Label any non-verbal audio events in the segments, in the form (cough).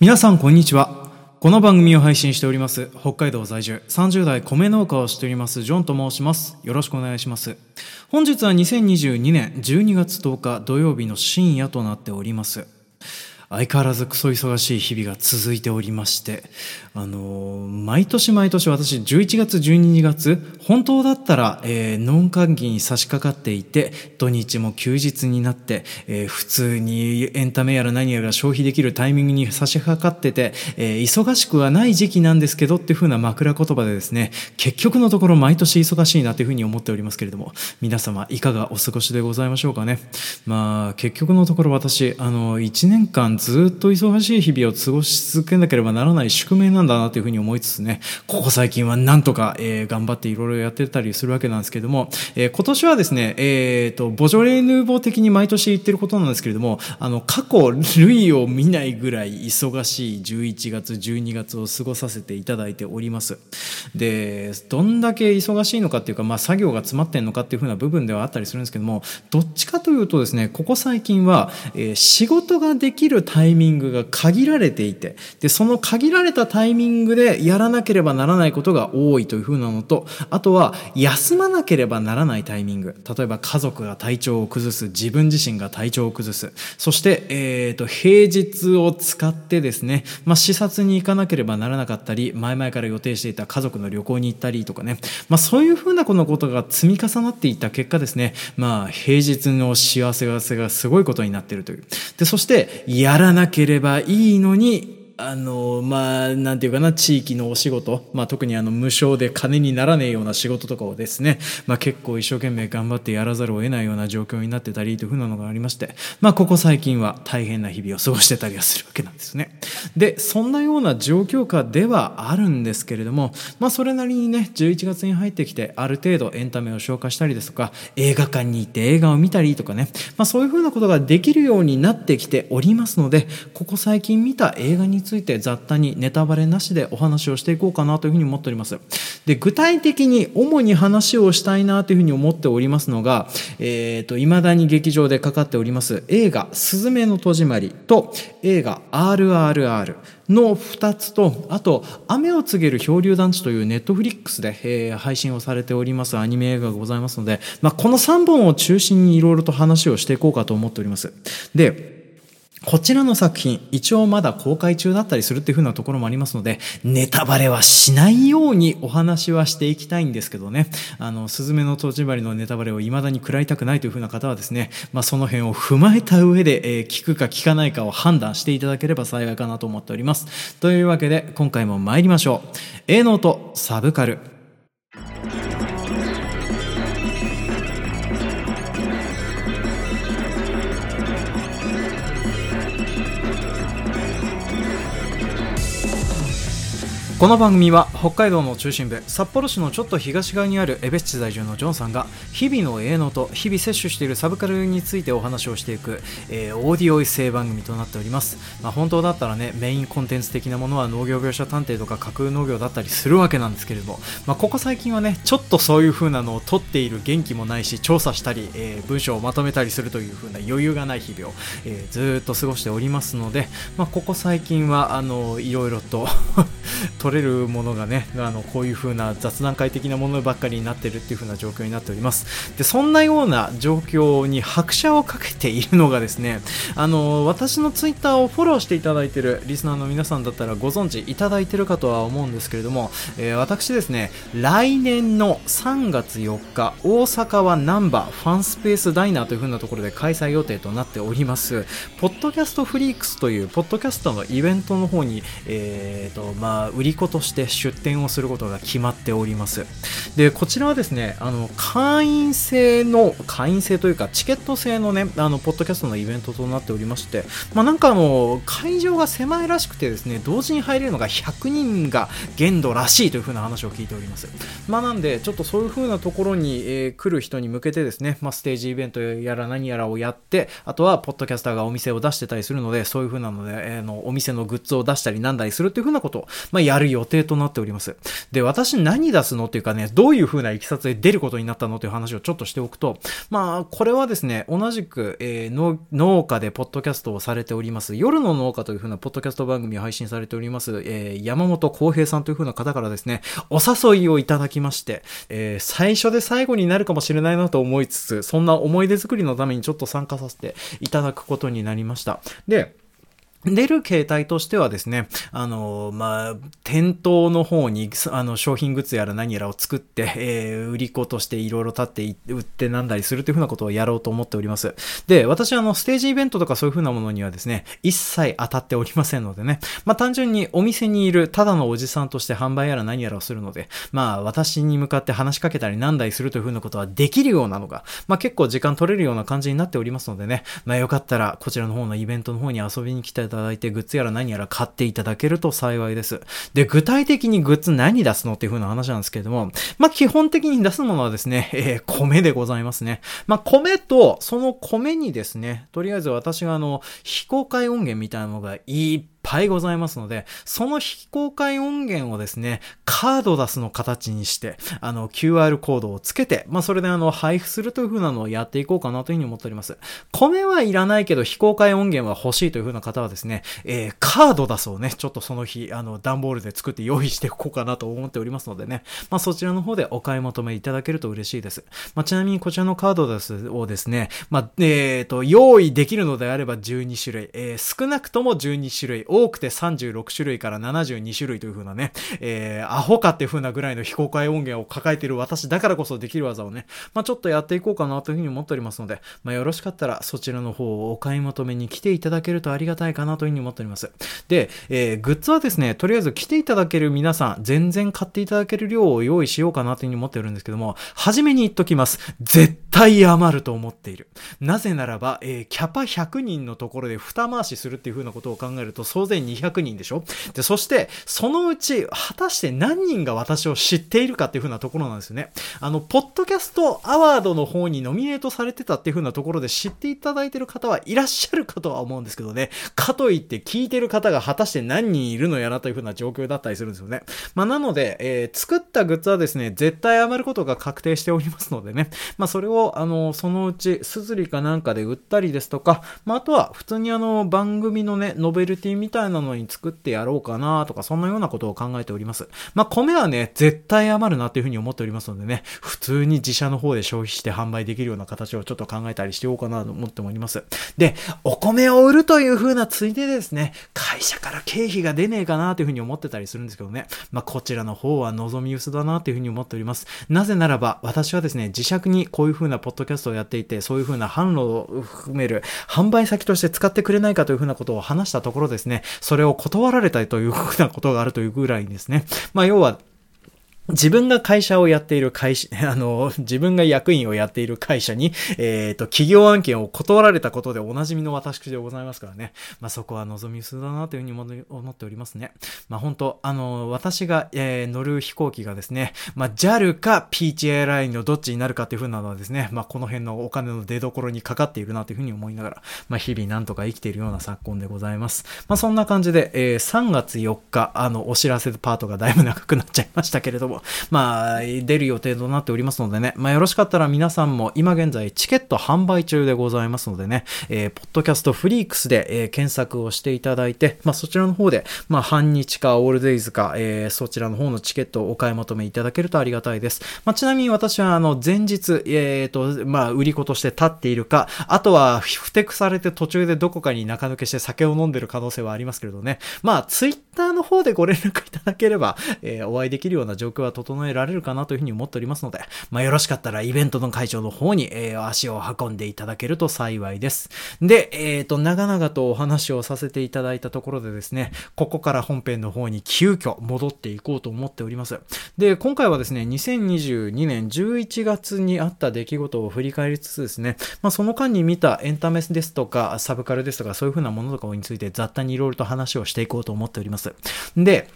皆さんこんにちは。この番組を配信しております北海道在住30代米農家をしておりますジョンと申します。よろしくお願いします。本日は2022年12月10日土曜日の深夜となっております。相変わらずクソ忙しい日々が続いておりまして、あのー、毎年毎年私11月12月、本当だったら、えー、農閑期に差し掛かっていて、土日も休日になって、えー、普通にエンタメやら何やら消費できるタイミングに差し掛かってて、えー、忙しくはない時期なんですけどっていう風な枕言葉でですね、結局のところ毎年忙しいなというふうに思っておりますけれども、皆様いかがお過ごしでございましょうかね。まあ、結局のところ私、あの、1年間ずっと忙しい日々を過ごし続けなければならない宿命なんだなというふうに思いつつね、ここ最近はなんとか、えー、頑張っていろいろやってたりするわけなんですけども、えー、今年はですね、えっ、ー、と、ボジョレー・ヌーボー的に毎年言ってることなんですけれども、あの、過去類を見ないぐらい忙しい11月、12月を過ごさせていただいております。で、どんだけ忙しいのかっていうか、まあ、作業が詰まってんのかっていうふうな部分ではあったりするんですけども、どっちかというとですね、ここ最近は、えー、仕事ができるタイミングが限られていて、で、その限られたタイミングでやらなければならないことが多いというふうなのと、あとは、休まなければならないタイミング。例えば家族が体調を崩す、自分自身が体調を崩す。そして、えっ、ー、と、平日を使ってですね、まあ、視察に行かなければならなかったり、前々から予定していた家族の旅行に行ったりとかね、まあ、そういうふうなこのことが積み重なっていった結果ですね、まあ、平日の幸せがすごいことになっているという。で、そして、やならなければいいのに、あの、まあ、なんていうかな、地域のお仕事、まあ、特にあの、無償で金にならねえような仕事とかをですね、まあ、結構一生懸命頑張ってやらざるを得ないような状況になってたりというふうなのがありまして、まあ、ここ最近は大変な日々を過ごしてたりはするわけなんですね。で、そんなような状況下ではあるんですけれども、まあ、それなりにね、11月に入ってきて、ある程度エンタメを消化したりですとか、映画館に行って映画を見たりとかね、まあ、そういうふうなことができるようになってきておりますので、ここ最近見た映画についてついて雑多にネタバレなしでお話をしていこうかなというふうに思っております。で、具体的に主に話をしたいなというふうに思っておりますのが、えっ、ー、と、未だに劇場でかかっております映画、すずめの戸締まりと映画 RRR の2つと、あと、雨を告げる漂流団地というネットフリックスで、えー、配信をされておりますアニメ映画がございますので、まあ、この3本を中心にいろいろと話をしていこうかと思っております。で、こちらの作品、一応まだ公開中だったりするっていう風なところもありますので、ネタバレはしないようにお話はしていきたいんですけどね、あの、すずめの戸締まりのネタバレを未だに食らいたくないという風な方はですね、まあその辺を踏まえた上で、えー、聞くか聞かないかを判断していただければ幸いかなと思っております。というわけで、今回も参りましょう。営農とサブカル。この番組は北海道の中心部札幌市のちょっと東側にある江別市在住のジョンさんが日々の営農と日々摂取しているサブカルについてお話をしていく、えー、オーディオエッセイ番組となっております、まあ、本当だったらねメインコンテンツ的なものは農業描写探偵とか架空農業だったりするわけなんですけれども、まあ、ここ最近はねちょっとそういう風なのを取っている元気もないし調査したり、えー、文章をまとめたりするという風な余裕がない日々を、えー、ずっと過ごしておりますので、まあ、ここ最近はあのいろいろと (laughs) 取れるものがねあのこういう風な雑談会的なものばっかりになってるっていう風な状況になっております。でそんなような状況に拍車をかけているのがですねあの私のツイッターをフォローしていただいているリスナーの皆さんだったらご存知いただいてるかとは思うんですけれども、えー、私ですね来年の3月4日大阪はナンバーファンスペースダイナーという風なところで開催予定となっております。ポッドキャストフリークスというポッドキャストのイベントの方に、えーとまあ、売り子として出店をすることが決まっております。で、こちらはですね、あの、会員制の、会員制というか、チケット制のね、あの、ポッドキャストのイベントとなっておりまして、まあ、なんかあの、会場が狭いらしくてですね、同時に入れるのが100人が限度らしいというふうな話を聞いております。まあ、なんで、ちょっとそういうふうなところに、えー、来る人に向けてですね、まあ、ステージイベントやら何やらをやって、あとは、ポッドキャスターがお店を出してたりするので、そういうふうなので、えー、のお店のグッズを出したりなんだりするっていうふうなことを、まあ、やるる予定となっております。で、私何出すのっていうかね、どういう風な行きさつで出ることになったのという話をちょっとしておくと、まあ、これはですね、同じく、えー、農家でポッドキャストをされております、夜の農家という風なポッドキャスト番組を配信されております、えー、山本浩平さんという風な方からですね、お誘いをいただきまして、えー、最初で最後になるかもしれないなと思いつつ、そんな思い出作りのためにちょっと参加させていただくことになりました。で、出る形態としてはですね、あの、まあ、店頭の方に、あの、商品グッズやら何やらを作って、えー、売り子としていろいろ立って売ってなんだりするというふうなことをやろうと思っております。で、私はあの、ステージイベントとかそういうふうなものにはですね、一切当たっておりませんのでね、まあ、単純にお店にいるただのおじさんとして販売やら何やらをするので、まあ、私に向かって話しかけたりなんだりするというふうなことはできるようなのが、まあ、結構時間取れるような感じになっておりますのでね、まあ、よかったら、こちらの方のイベントの方に遊びに来ていただいて、グッズやら何やら買っていただけると幸いです。で、具体的にグッズ何出すのっていう風な話なんですけれども、まあ、基本的に出すものはですね、(laughs) えー、米でございますね。まあ、米と、その米にですね、とりあえず私があの、非公開音源みたいなのがいっぱいございますので、その非公開音源をですね、カード出すの形にして、あの、QR コードをつけて、まあ、それであの、配布するという風なのをやっていこうかなというふうに思っております。米はいらないけど、非公開音源は欲しいという風な方はですね、えー、カード出すをね、ちょっとその日、あの、段ボールで作って用意しておこうかなと思っておりますのでね、まあ、そちらの方でお買い求めいただけると嬉しいです。まあ、ちなみにこちらのカードです、をですね、まあ、えっ、ー、と、用意できるのであれば12種類、えー、少なくとも12種類、多くて36種類から72種類という風なね、えー、アホかっていう風なぐらいの非公開音源を抱えている私だからこそできる技をね、まあ、ちょっとやっていこうかなという風に思っておりますので、まあ、よろしかったらそちらの方をお買い求めに来ていただけるとありがたいかなという風に思っております。で、えー、グッズはですね、とりあえず来ていただける皆さん、全然買っていただける量を用意しようかなという風に思ってるんですけども、初めに言っときます。絶対余ると思っている。なぜならば、えー、キャパ100人のところで二回しするっていう風なことを考えると、勢200人でしょ？で、そして、そのうち、果たして何人が私を知っているかっていう風なところなんですよね。あの、ポッドキャストアワードの方にノミネートされてたっていう風なところで知っていただいてる方はいらっしゃるかとは思うんですけどね。かといって聞いてる方が果たして何人いるのやらという風な状況だったりするんですよね。まあ、なので、えー、作ったグッズはですね、絶対余ることが確定しておりますのでね。まあ、それを、あの、そのうち、すずりかなんかで売ったりですとか、まあ、あとは、普通にあの、番組のね、ノベルティみたいなのに作ってやろうかなとか、そんなようなことを考えております。まあ、米はね、絶対余るなっていうふうに思っておりますのでね、普通に自社の方で消費して販売できるような形をちょっと考えたりしておこうかなと思っております。で、お米を売るという風なついでですね、会社から経費が出ねえかなというふうに思ってたりするんですけどね、まあ、こちらの方は望み薄だなというふうに思っております。なぜならば、私はですね、自社にこういう風なポッドキャストをやっていて、そういう風な販路を含める販売先として使ってくれないかという風なことを話したところですね、それを断られたいというふうなことがあるというぐらいですね。まあ、要は、自分が会社をやっている会社、(laughs) あの、自分が役員をやっている会社に、えっ、ー、と、企業案件を断られたことでおなじみの私でございますからね。まあ、そこは望み薄だなというふうに思っておりますね。まあ、本当あの、私が、えー、乗る飛行機がですね、まあ、JAL か Peach Airline のどっちになるかというふうなのはですね、まあ、この辺のお金の出所にかかっているなというふうに思いながら、まあ、日々なんとか生きているような昨今でございます。まあ、そんな感じで、えー、3月4日、あの、お知らせパートがだいぶ長くなっちゃいましたけれども、まあ、出る予定となっておりますのでね、まあ、よろしかったら皆さんも今現在チケット販売中でございますのでね、えー、ポッドキャストフリークスで、えー、検索をしていただいて、まあ、そちらの方で、まあ、半日かオールデイズか、えー、そちらの方のチケットをお買い求めいただけるとありがたいです。まあ、ちなみに私は、あの、前日、えっ、と、まあ、売り子として立っているか、あとは、ふてくされて途中でどこかに中抜けして酒を飲んでる可能性はありますけれどね。まあ、ツイッターの方でご連絡いただければ、え、お会いできるような状況は整えられるかなというふうに思っておりますので、まあ、よろしかったらイベントの会場の方に、えー、足を運んでいただけると幸いです。で、えっ、ー、と、長々とお話をさせていただいたところでですね、ここから本編の方に急遽戻っていこうと思っております。で、今回はですね、2022年11月にあった出来事を振り返りつつですね、まあ、その間に見たエンタメですとか、サブカルですとか、そういう風なものとかについて雑多にいろいろと話をしていこうと思っております。で、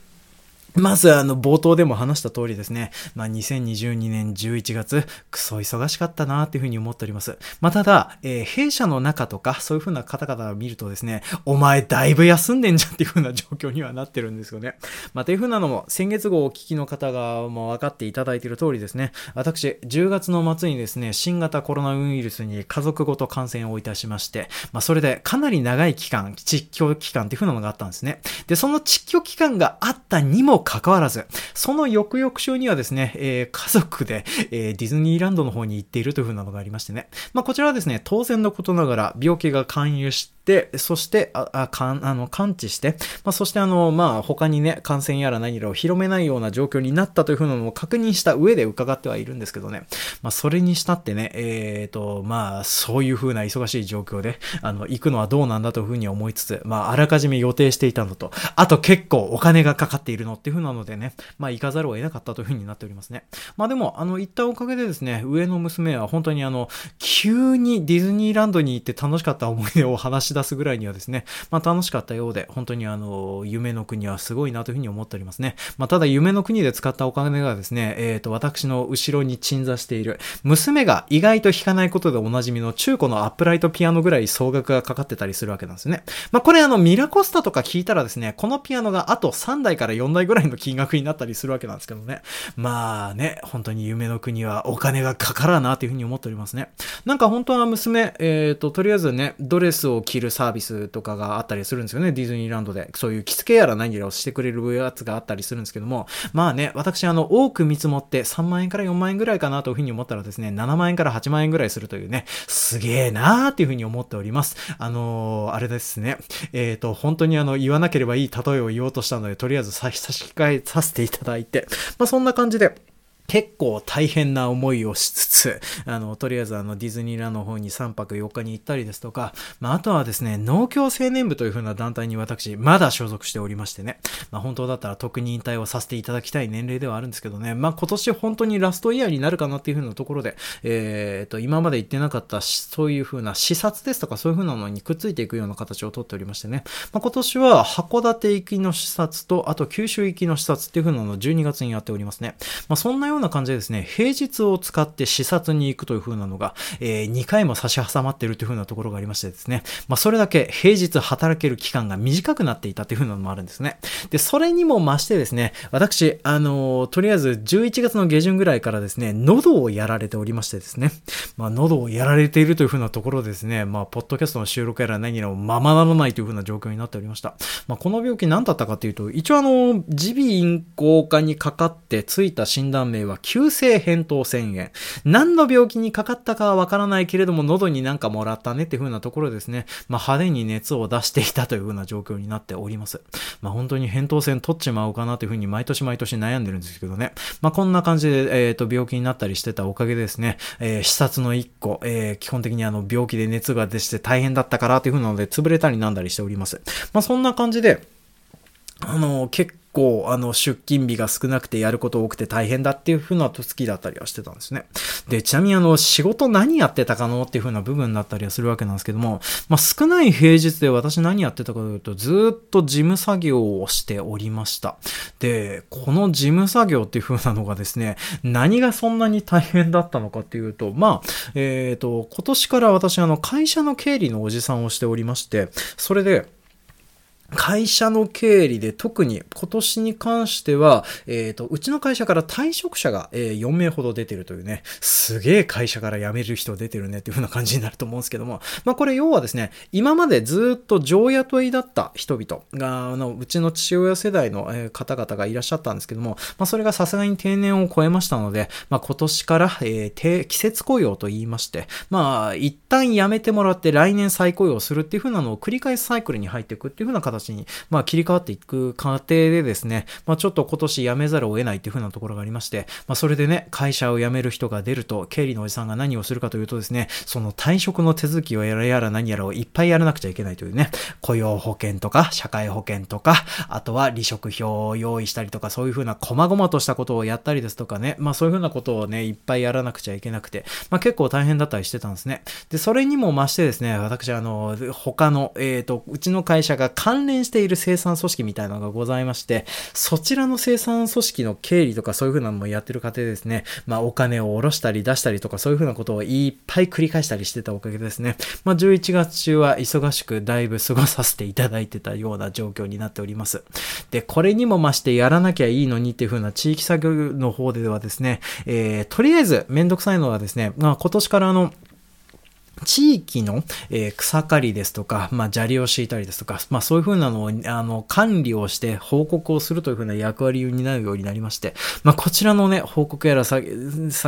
まずあの冒頭でも話した通りですね、まあ、2022年11月、クソ忙しかったなーっていうふうに思っております。まあ、ただ、えー、弊社の中とかそういうふうな方々を見るとですね、お前だいぶ休んでんじゃんっていうふうな状況にはなってるんですよね。まあ、というふうなのも、先月号をお聞きの方がもう分かっていただいている通りですね、私、10月の末にですね、新型コロナウイルスに家族ごと感染をいたしまして、まあ、それでかなり長い期間、窒居期間っていうふうなのがあったんですね。で、その窒居期間があったにもかかわらず、その翌々週にはですね、えー、家族で、えー、ディズニーランドの方に行っているという風なのがありましてね。まあ、こちらはですね、当然のことながら病気が勧誘して、でそして、あ、あ、かん、あの、感知して、まあ、そしてあの、まあ、他にね、感染やら何やらを広めないような状況になったというふうなのを確認した上で伺ってはいるんですけどね。まあ、それにしたってね、えっ、ー、と、まあ、そういうふうな忙しい状況で、あの、行くのはどうなんだというふうに思いつつ、まあ、あらかじめ予定していたのと、あと結構お金がかかっているのっていうふうなのでね、まあ、行かざるを得なかったというふうになっておりますね。まあ、でも、あの、行ったおかげでですね、上の娘は本当にあの、急にディズニーランドに行って楽しかった思い出を話し出すぐらいにはですね、まあ、楽しかったようで、本当にあの、夢の国はすごいなというふうに思っておりますね。まあ、ただ、夢の国で使ったお金がですね、えっ、ー、と、私の後ろに鎮座している、娘が意外と弾かないことでおなじみの中古のアップライトピアノぐらい総額がかかってたりするわけなんですね。まあ、これあの、ミラコスタとか聞いたらですね、このピアノがあと3台から4台ぐらいの金額になったりするわけなんですけどね。まあね、本当に夢の国はお金がかからなというふうに思っておりますね。なんか本当は娘、えっ、ー、と、とりあえずね、ドレスを着るるサービスとかがあったりするんですよね、ディズニーランドで。そういう着付けやら何やらをしてくれるやつがあったりするんですけども、まあね、私あの、多く見積もって3万円から4万円ぐらいかなというふうに思ったらですね、7万円から8万円ぐらいするというね、すげえなーっていうふうに思っております。あのー、あれですね、えっ、ー、と、本当にあの、言わなければいい例えを言おうとしたので、とりあえず差し控えさせていただいて、まあそんな感じで、結構大変な思いをしつつ、あの、とりあえずあの、ディズニーランドの方に3泊4日に行ったりですとか、まあ、あとはですね、農協青年部という風な団体に私、まだ所属しておりましてね、まあ、本当だったら特に引退をさせていただきたい年齢ではあるんですけどね、まあ、今年本当にラストイヤーになるかなっていう風なところで、えっ、と、今まで行ってなかった、そういう風な視察ですとかそういう風なのにくっついていくような形をとっておりましてね、まあ、今年は函館行きの視察と、あと九州行きの視察っていう風なのを12月にやっておりますね。まあ、そんなようなな感じでですね、平日を使って視察に行くという風なのが、えー、2回も差し挟まってるという風なところがありましてですね、まあ、それだけ平日働ける期間が短くなっていたという風なのもあるんですね。で、それにも増してですね、私、あのー、とりあえず11月の下旬ぐらいからですね、喉をやられておりましてですね、まあ、喉をやられているという風なところですね、まあ、ポッドキャストの収録やら何やらままならないという風な状況になっておりました。まあ、この病気何だったかというと、一応あの、耳鼻咽喉科にかかってついた診断名は急性扁桃腺炎。何の病気にかかったかはわからないけれども、喉になんかもらったねっていう風なところですね。まあ、派手に熱を出していたという風な状況になっております。まあ、本当に扁桃腺取っちまおうかなという風に毎年毎年悩んでるんですけどね。まあ、こんな感じで、えっ、ー、と、病気になったりしてたおかげでですね、えー、視察の1個、えー、基本的にあの、病気で熱が出して大変だったからという風なので、潰れたりなんだりしております。まあ、そんな感じで、あの、結構、あの、出勤日が少なくてやること多くて大変だっていう風な月だったりはしてたんですね。で、ちなみにあの、仕事何やってたかのっていう風な部分だったりはするわけなんですけども、まあ、少ない平日で私何やってたかというと、ずっと事務作業をしておりました。で、この事務作業っていう風なのがですね、何がそんなに大変だったのかっていうと、まあ、えっ、ー、と、今年から私あの、会社の経理のおじさんをしておりまして、それで、会社の経理で特に今年に関しては、えっ、ー、と、うちの会社から退職者が、えー、4名ほど出てるというね、すげえ会社から辞める人出てるね。っていう風な感じになると思うんですけども、まあこれ要はですね、今までずっと常雇いだった人々が、あの、うちの父親世代の、え方々がいらっしゃったんですけども、まあそれがさすがに定年を超えましたので、まあ今年から、えー、季節雇用と言いまして、まあ一旦辞めてもらって来年再雇用するっていう風なのを繰り返すサイクルに入っていくっていう風な形形に、まあ、切り替わっていく過程でですね、まあ、ちょっと今年辞めざるを得ないっていう風なところがありまして、まあ、それでね、会社を辞める人が出ると、経理のおじさんが何をするかというとですね、その退職の手続きをやらやら何やらをいっぱいやらなくちゃいけないというね、雇用保険とか、社会保険とか、あとは離職票を用意したりとか、そういう風な細々としたことをやったりですとかね、まあそういう風なことをね、いっぱいやらなくちゃいけなくて、まあ結構大変だったりしてたんですね。で、それにも増してですね、私あの、他の、えっ、ー、と、うちの会社が関関連している生産組織みたいなのがございまして、そちらの生産組織の経理とかそういう風なのもやってる過程ですね、まあお金を下ろしたり出したりとかそういう風なことをいっぱい繰り返したりしてたおかげですね。まあ11月中は忙しくだいぶ過ごさせていただいてたような状況になっております。で、これにも増してやらなきゃいいのにっていう風な地域作業の方ではですね、えー、とりあえずめんどくさいのはですね、まあ今年からあの、地域の、え、草刈りですとか、まあ、砂利を敷いたりですとか、まあ、そういうふうなのを、あの、管理をして報告をするというふうな役割になるようになりまして、まあ、こちらのね、報告やら作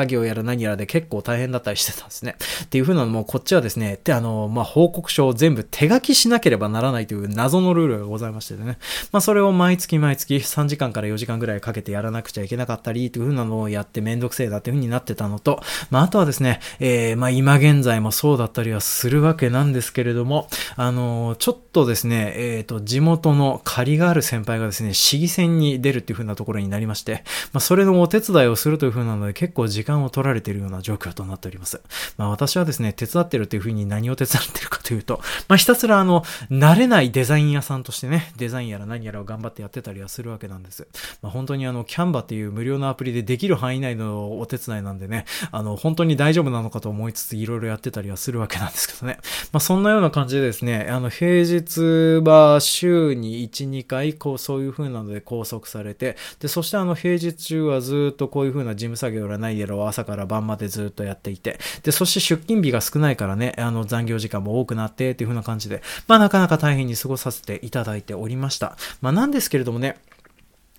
業やら何やらで結構大変だったりしてたんですね。っていうふうなのも、こっちはですね、で、あの、まあ、報告書を全部手書きしなければならないという謎のルールがございましてね、まあ、それを毎月毎月3時間から4時間ぐらいかけてやらなくちゃいけなかったり、というふうなのをやってめんどくせえだっていうふうになってたのと、まあ、あとはですね、えー、まあ、今現在もそうだだったりはするわけなんですけれども、あの、ちょっとですね、えっ、ー、と、地元の借りがある先輩がですね、市議選に出るっていう風なところになりまして、まあ、それのお手伝いをするという風なので、結構時間を取られているような状況となっております。まあ、私はですね、手伝ってるっていう風に何を手伝ってるかというと、まあ、ひたすらあの、慣れないデザイン屋さんとしてね、デザインやら何やらを頑張ってやってたりはするわけなんです。まあ、本当にあの、キャンバっていう無料のアプリでできる範囲内のお手伝いなんでね、あの、本当に大丈夫なのかと思いつつ、いろいろやってたりはするるわけなんですけどね。(laughs) まあ、そんなような感じでですね、あの、平日は週に1、2回、こう、そういう風なので拘束されて、で、そしてあの、平日中はずっとこういう風な事務作業がないやろ、朝から晩までずっとやっていて、で、そして出勤日が少ないからね、あの、残業時間も多くなって、っていう風な感じで、まあ、なかなか大変に過ごさせていただいておりました。まあ、なんですけれどもね、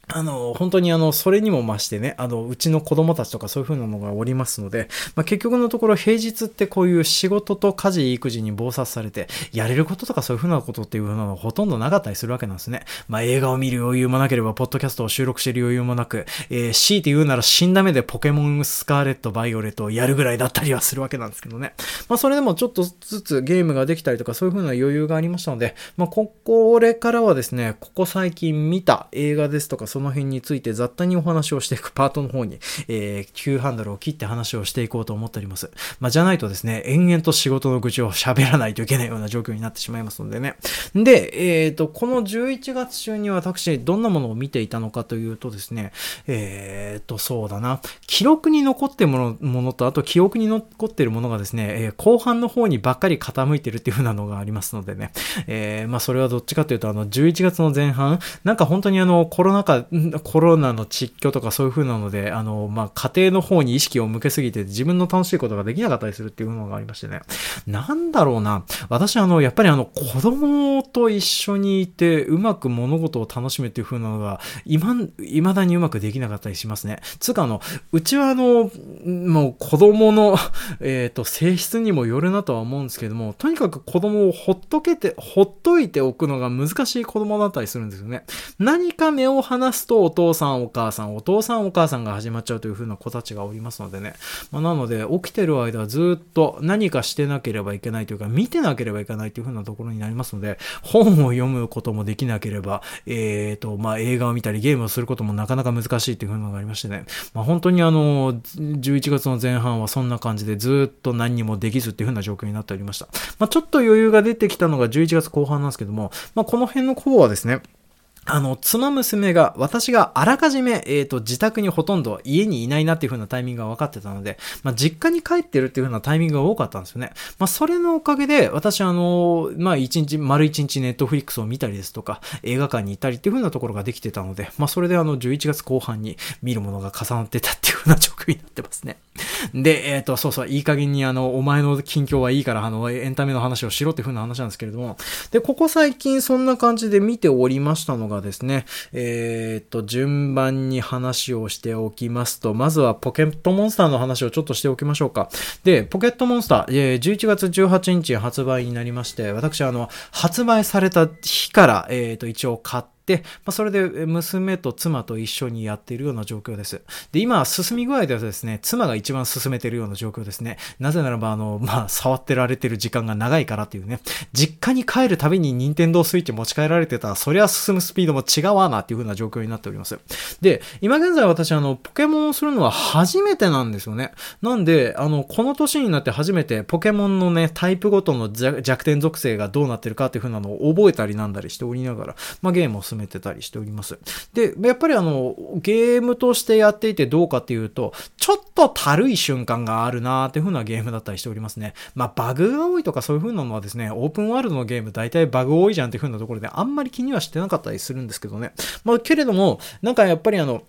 あの、本当にあの、それにも増してね、あの、うちの子供たちとかそういう風なのがおりますので、まあ、結局のところ平日ってこういう仕事と家事、育児に暴殺されて、やれることとかそういう風なことっていう風なのはほとんどなかったりするわけなんですね。まあ、映画を見る余裕もなければ、ポッドキャストを収録してる余裕もなく、えー、強いて言うなら死んだ目でポケモンスカーレット、バイオレットをやるぐらいだったりはするわけなんですけどね。まあ、それでもちょっとずつゲームができたりとかそういう風な余裕がありましたので、まあ、ここれからはですね、ここ最近見た映画ですとかその辺について雑多にお話をしていくパートの方に、えー、急ハンドルを切って話をしていこうと思っております。まあ、じゃないとですね、延々と仕事の愚痴を喋らないといけないような状況になってしまいますのでね。で、えっ、ー、と、この11月中に私、どんなものを見ていたのかというとですね、えっ、ー、と、そうだな、記録に残ってるものものと、あと記憶に残ってるものがですね、えー、後半の方にばっかり傾いてるっていう風なのがありますのでね、えー、まあ、それはどっちかというと、あの、11月の前半、なんか本当にあの、コロナ禍、コロナの窒居とかそういう風なので、あの、まあ、家庭の方に意識を向けすぎて自分の楽しいことができなかったりするっていうのがありましてね。なんだろうな。私あの、やっぱりあの、子供と一緒にいて、うまく物事を楽しむっていう風なのが、今、未だにうまくできなかったりしますね。つうかあの、うちはあの、もう子供のえっと、性質にもよるなとは思うんですけども、とにかく子供をほっとけて、ほっといておくのが難しい子供だったりするんですよね。何か目を離すとお父さんお母さん、お父さんお母さんが始まっちゃうという風な子たちがおりますのでね。まあ、なので、起きてる間はずっと何かしてなければいけないというか、見てなければいけないという風なところになりますので、本を読むこともできなければ、えっ、ー、と、まあ、映画を見たりゲームをすることもなかなか難しいという風なのがありましてね。まあ、本当にあの、11月の前半はそんな感じでずっと何にもできずっていう風な状況になっておりました。まあ、ちょっと余裕が出てきたのが11月後半なんですけども、まあ、この辺の方はですね、あの、妻娘が、私があらかじめ、えっ、ー、と、自宅にほとんど家にいないなっていう風なタイミングが分かってたので、まあ、実家に帰ってるっていう風なタイミングが多かったんですよね。まあ、それのおかげで、私あの、まあ、一日、丸一日ネットフリックスを見たりですとか、映画館に行ったりっていう風なところができてたので、まあ、それであの、11月後半に見るものが重なってたっていう風な状況になってますね。で、えっ、ー、と、そうそう、いい加減にあの、お前の近況はいいから、あの、エンタメの話をしろっていう風な話なんですけれども、で、ここ最近そんな感じで見ておりましたのがですね、えっ、と、順番に話をしておきますと、まずはポケットモンスターの話をちょっとしておきましょうか。で、ポケットモンスター、えー、11月18日発売になりまして、私、あの、発売された日から、えっ、と、一応買って、、まあ、それで娘と妻と一緒にやっているような状況です。で、今、進み具合ではですね、妻が一番進めているような状況ですね。なぜならば、あの、まあ、触ってられてる時間が長いからっていうね、実家に帰るたびに任天堂スイッチ持ち帰られてたら、そりゃ進むスピードも違うわなっていう風な状況になっております。で、今現在私、あの、ポケモンをするのは初めてなんですよね。なんで、あの、この年になって初めてポケモンのね、タイプごとの弱点属性がどうなってるかっていう風なのを覚えたりなんだりしておりながら、まあ、ゲームを進進めてたりしております。で、やっぱりあの、ゲームとしてやっていてどうかっていうと、ちょっとたるい瞬間があるなーっていう風なゲームだったりしておりますね。まあ、バグが多いとかそういう風なのはですね、オープンワールドのゲーム大体バグ多いじゃんっていう風なところであんまり気にはしてなかったりするんですけどね。まあ、けれども、なんかやっぱりあの、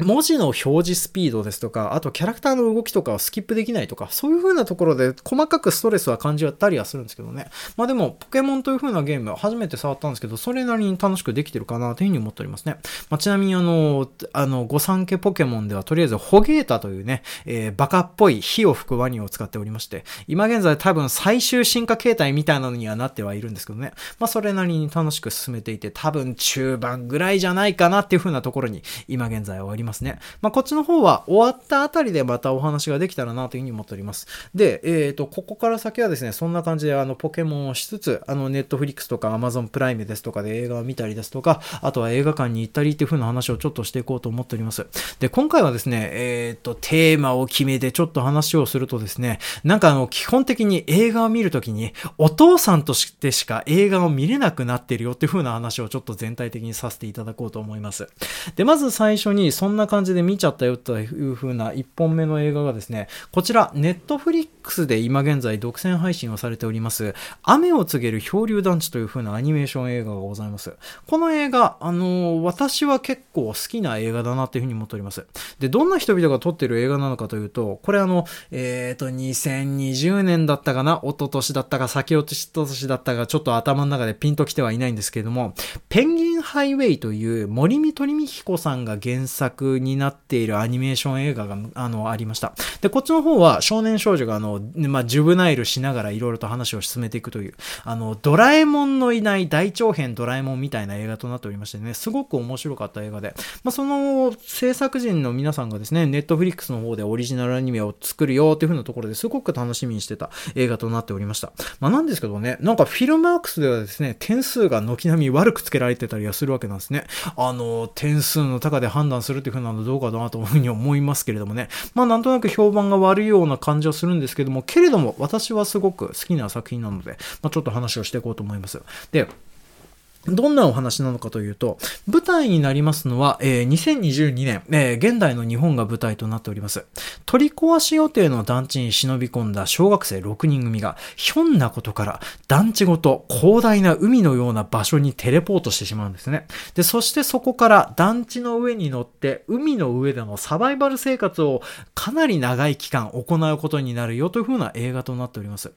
文字の表示スピードですとか、あとキャラクターの動きとかをスキップできないとか、そういう風なところで細かくストレスは感じたりはするんですけどね。まあでも、ポケモンという風なゲーム初めて触ったんですけど、それなりに楽しくできてるかなという風に思っておりますね。まあ、ちなみにあの、あの、御三家ポケモンではとりあえずホゲータというね、えー、バカっぽい火を吹くワニを使っておりまして、今現在多分最終進化形態みたいなのにはなってはいるんですけどね。まあそれなりに楽しく進めていて、多分中盤ぐらいじゃないかなっていう風なところに今現在はありますね。まあっちの方は終わったあたりでまたお話ができたらなというふうに思っております。で、えっ、ー、と、ここから先はですね、そんな感じであの、ポケモンをしつつ、あの、ネットフリックスとかアマゾンプライムですとかで映画を見たりですとか、あとは映画館に行ったりっていう風な話をちょっとしていこうと思っております。で、今回はですね、えっ、ー、と、テーマを決めてちょっと話をするとですね、なんかあの、基本的に映画を見るときに、お父さんとしてしか映画を見れなくなってるよっていう風な話をちょっと全体的にさせていただこうと思います。で、まず最初にそんんな感じで見ちゃったよという風な1本目の映画がですね、こちら、ネットフリックスで今現在独占配信をされております、雨を告げる漂流団地という風なアニメーション映画がございます。この映画、あのー、私は結構好きな映画だなっていう風に思っております。で、どんな人々が撮ってる映画なのかというと、これあの、えっ、ー、と、2020年だったかな一昨年だったか先落ち年だったかちょっと頭の中でピンときてはいないんですけれども、ペンギンハイウェイという森見鳥美彦さんが原作になっているアニメーション映画が、あの、ありました。で、こっちの方は少年少女が、あの、まあ、ジュブナイルしながらいろいろと話を進めていくという、あの、ドラえもんのいない大長編ドラえもんみたいな映画となっておりましてね、すごく面白かった映画で、まあ、その制作人の皆さんがですね、ネットフリックスの方でオリジナルアニメを作るよっていう風なところですごく楽しみにしてた映画となっておりました。まあ、なんですけどね、なんかフィルマークスではですね、点数が軒並み悪くつけられてたりはするわけなんですね。あの、点数の高で判断するっていう風なのどうかなというふうに思いますけれどもね。まあなんとなく評判が悪いような感じはするんですけども、けれども私はすごく好きな作品なので、まあちょっと話をしていこうと思います。で、どんなお話なのかというと、舞台になりますのは、えー、2022年、えー、現代の日本が舞台となっております。取り壊し予定の団地に忍び込んだ小学生6人組が、ひょんなことから団地ごと広大な海のような場所にテレポートしてしまうんですね。で、そしてそこから団地の上に乗って海の上でのサバイバル生活をかなり長い期間行うことになるよという風な映画となっております。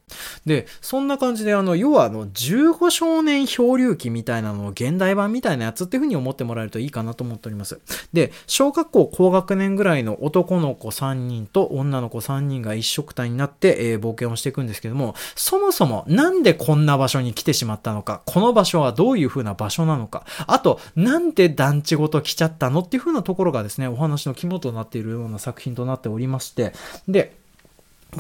で、そんな感じであの、要はあの、15少年漂流記みたいないなのを現代版みたいなやつっていう風に思ってもらえるといいかなと思っております。で、小学校高学年ぐらいの男の子3人と女の子3人が一色体になって、えー、冒険をしていくんですけども、そもそもなんでこんな場所に来てしまったのか、この場所はどういう風な場所なのか、あと、なんで団地ごと来ちゃったのっていう風なところがですね、お話の肝となっているような作品となっておりまして、で、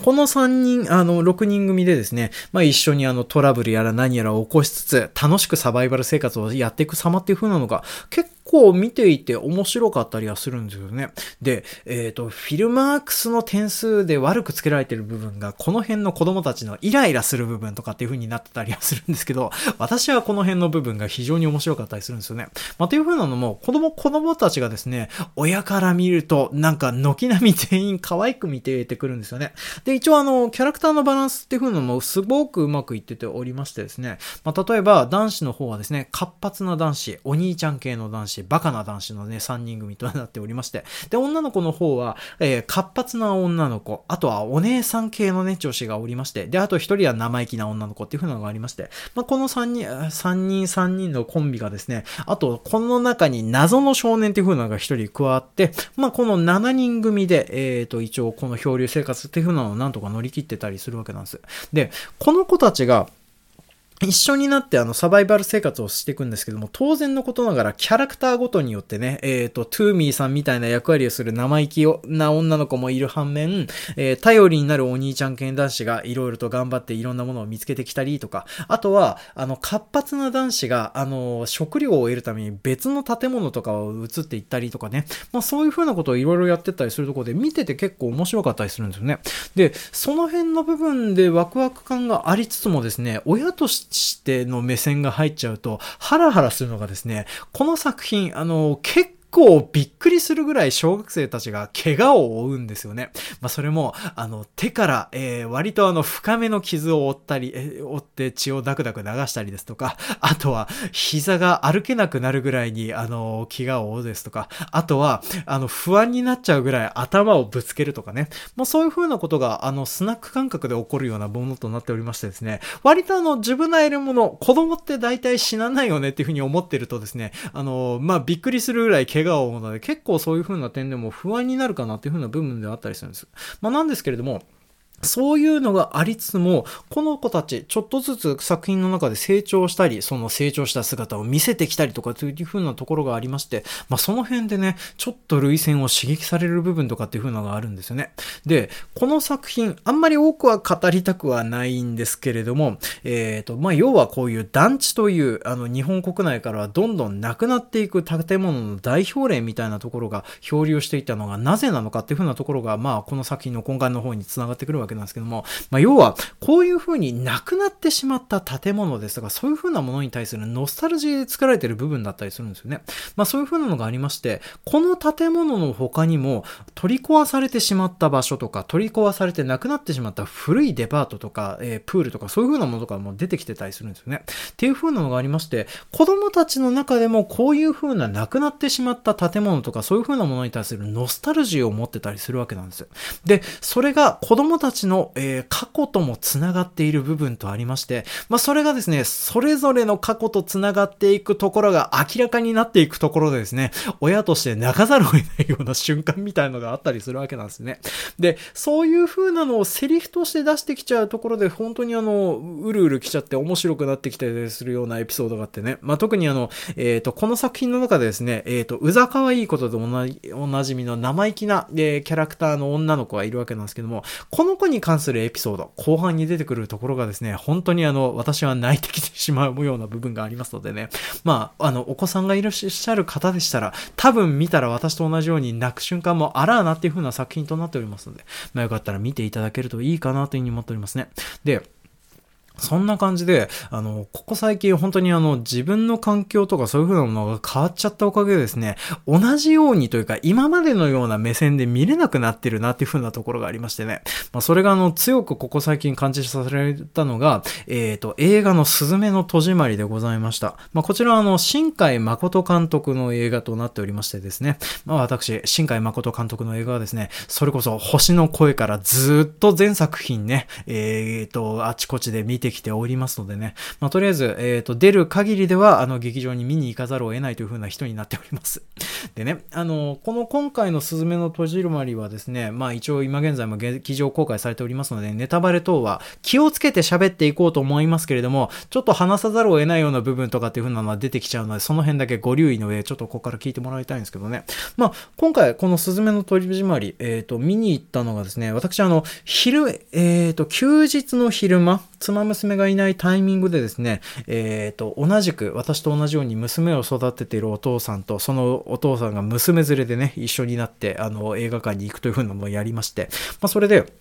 この3人、あの、6人組でですね、まあ一緒にあのトラブルやら何やら起こしつつ、楽しくサバイバル生活をやっていく様っていう風なのが結構見ていて面白かったりはするんですよね。で、えっ、ー、と、フィルマークスの点数で悪くつけられてる部分が、この辺の子供たちのイライラする部分とかっていう風になってたりはするんですけど、(laughs) 私はこの辺の部分が非常に面白かったりするんですよね。まあ、という風なのも、子供、子供たちがですね、親から見ると、なんか、軒並み全員可愛く見ててくるんですよね。で、一応あの、キャラクターのバランスっていう風なのもすごくうまくいってておりましてですね、まあ、例えば、男子の方はですね、活発な男子、お兄ちゃん系の男子、バカな男子のね、3人組となっておりまして、で、女の子の方は、えー、活発な女の子、あとはお姉さん系のね、女子がおりまして、で、あと1人は生意気な女の子っていう風なのがありまして、まあ、この3人、3人3人のコンビがですね、あと、この中に謎の少年っていう風なのが1人加わって、まあ、この7人組で、えっ、ー、と、一応この漂流生活っていう風なのをなんとか乗り切ってたりするわけなんです。で、この子たちが、一緒になってあのサバイバル生活をしていくんですけども、当然のことながらキャラクターごとによってね、えっ、ー、と、トゥーミーさんみたいな役割をする生意気な女の子もいる反面、えー、頼りになるお兄ちゃん系男子がいろいろと頑張っていろんなものを見つけてきたりとか、あとは、あの、活発な男子が、あの、食料を得るために別の建物とかを移っていったりとかね、まあそういう風なことをいろいろやってったりするところで見てて結構面白かったりするんですよね。で、その辺の部分でワクワク感がありつつもですね、親としてしての目線が入っちゃうと、ハラハラするのがですね、この作品、あの、結構びっくりするぐらい小学生たちが怪我を負うんですよね。まあそれも、あの、手から、えー、割とあの、深めの傷を負ったり、えー、負って血をダクダク流したりですとか、あとは、膝が歩けなくなるぐらいに、あの、怪我を負うですとか、あとは、あの、不安になっちゃうぐらい頭をぶつけるとかね。まあそういう風なことが、あの、スナック感覚で起こるようなものとなっておりましてですね、割とあの、自分の得るもの、子供って大体死なないよねっていう風に思ってるとですね、あの、まあびっくりするぐらい怪我を負うので、結構そういう風な点でも不安になるかなっていう風な部分ではあったりするんです。まあなんですけれども、そういうのがありつつも、この子たち、ちょっとずつ作品の中で成長したり、その成長した姿を見せてきたりとかという風なところがありまして、まあその辺でね、ちょっと類線を刺激される部分とかっていう風なのがあるんですよね。で、この作品、あんまり多くは語りたくはないんですけれども、えっ、ー、と、まあ要はこういう団地という、あの日本国内からはどんどんなくなっていく建物の代表例みたいなところが漂流していたのがなぜなのかっていう風なところが、まあこの作品の根幹の方に繋がってくるわけけなんですけども、まあ、要は、こういう風になくなってしまった建物ですとか、そういう風なものに対するノスタルジーで作られている部分だったりするんですよね。まあ、そういう風なのがありまして、この建物の他にも、取り壊されてしまった場所とか、取り壊されてなくなってしまった古いデパートとか、えー、プールとか、そういう風なものとかも出てきてたりするんですよね。っていう風なのがありまして、子供たちの中でもこういう風ななくなってしまった建物とか、そういう風なものに対するノスタルジーを持ってたりするわけなんですよ。で、それが子供たちの、えー、過去とも繋がっている部分とありまして、まあ、それがですね、それぞれの過去と繋がっていくところが明らかになっていくところでですね、親として泣かざるを得ないような瞬間みたいのがあったりするわけなんですね。で、そういう風なのをセリフとして出してきちゃうところで、本当にあの、うるうる来ちゃって面白くなってきたりするようなエピソードがあってね、まあ、特にあの、えっ、ー、と、この作品の中でですね、えっ、ー、と、うざかわいいことでおなじみの生意気な、えー、キャラクターの女の子がいるわけなんですけども、この子に関するエピソード、後半に出てくるところがですね、本当にあの、私は泣いてきてしまうような部分がありますのでね、まあ、あの、お子さんがいらっしゃる方でしたら、多分見たら私と同じように泣く瞬間もあらあなっていう風な作品となっておりますので、まあよかったら見ていただけるといいかなというふうに思っておりますね。で、そんな感じで、あの、ここ最近本当にあの、自分の環境とかそういう風なものが変わっちゃったおかげでですね、同じようにというか、今までのような目線で見れなくなってるなっていう風なところがありましてね。まあ、それがあの、強くここ最近感じさせられたのが、えっ、ー、と、映画のすずめの戸締まりでございました。まあ、こちらはあの、新海誠監督の映画となっておりましてですね。まあ、私、新海誠監督の映画はですね、それこそ星の声からずっと全作品ね、えっ、ー、と、あちこちで見ててきておりますのでね、まあ、とりあえず、えっ、ー、と、出る限りでは、あの、劇場に見に行かざるを得ないという風な人になっております。(laughs) でね、あの、この今回のすずめの戸締まりはですね、まあ一応今現在も劇場公開されておりますので、ネタバレ等は気をつけて喋っていこうと思いますけれども、ちょっと話さざるを得ないような部分とかっていう風なのは出てきちゃうので、その辺だけご留意の上、ちょっとここから聞いてもらいたいんですけどね。まあ、今回このすずめの戸締まり、えっ、ー、と、見に行ったのがですね、私あの、昼、えっ、ー、と、休日の昼間、妻娘がいないタイミングでですね、えっ、ー、と、同じく、私と同じように娘を育てているお父さんと、そのお父さんが娘連れでね、一緒になって、あの、映画館に行くというふうなのもやりまして、まあ、それで、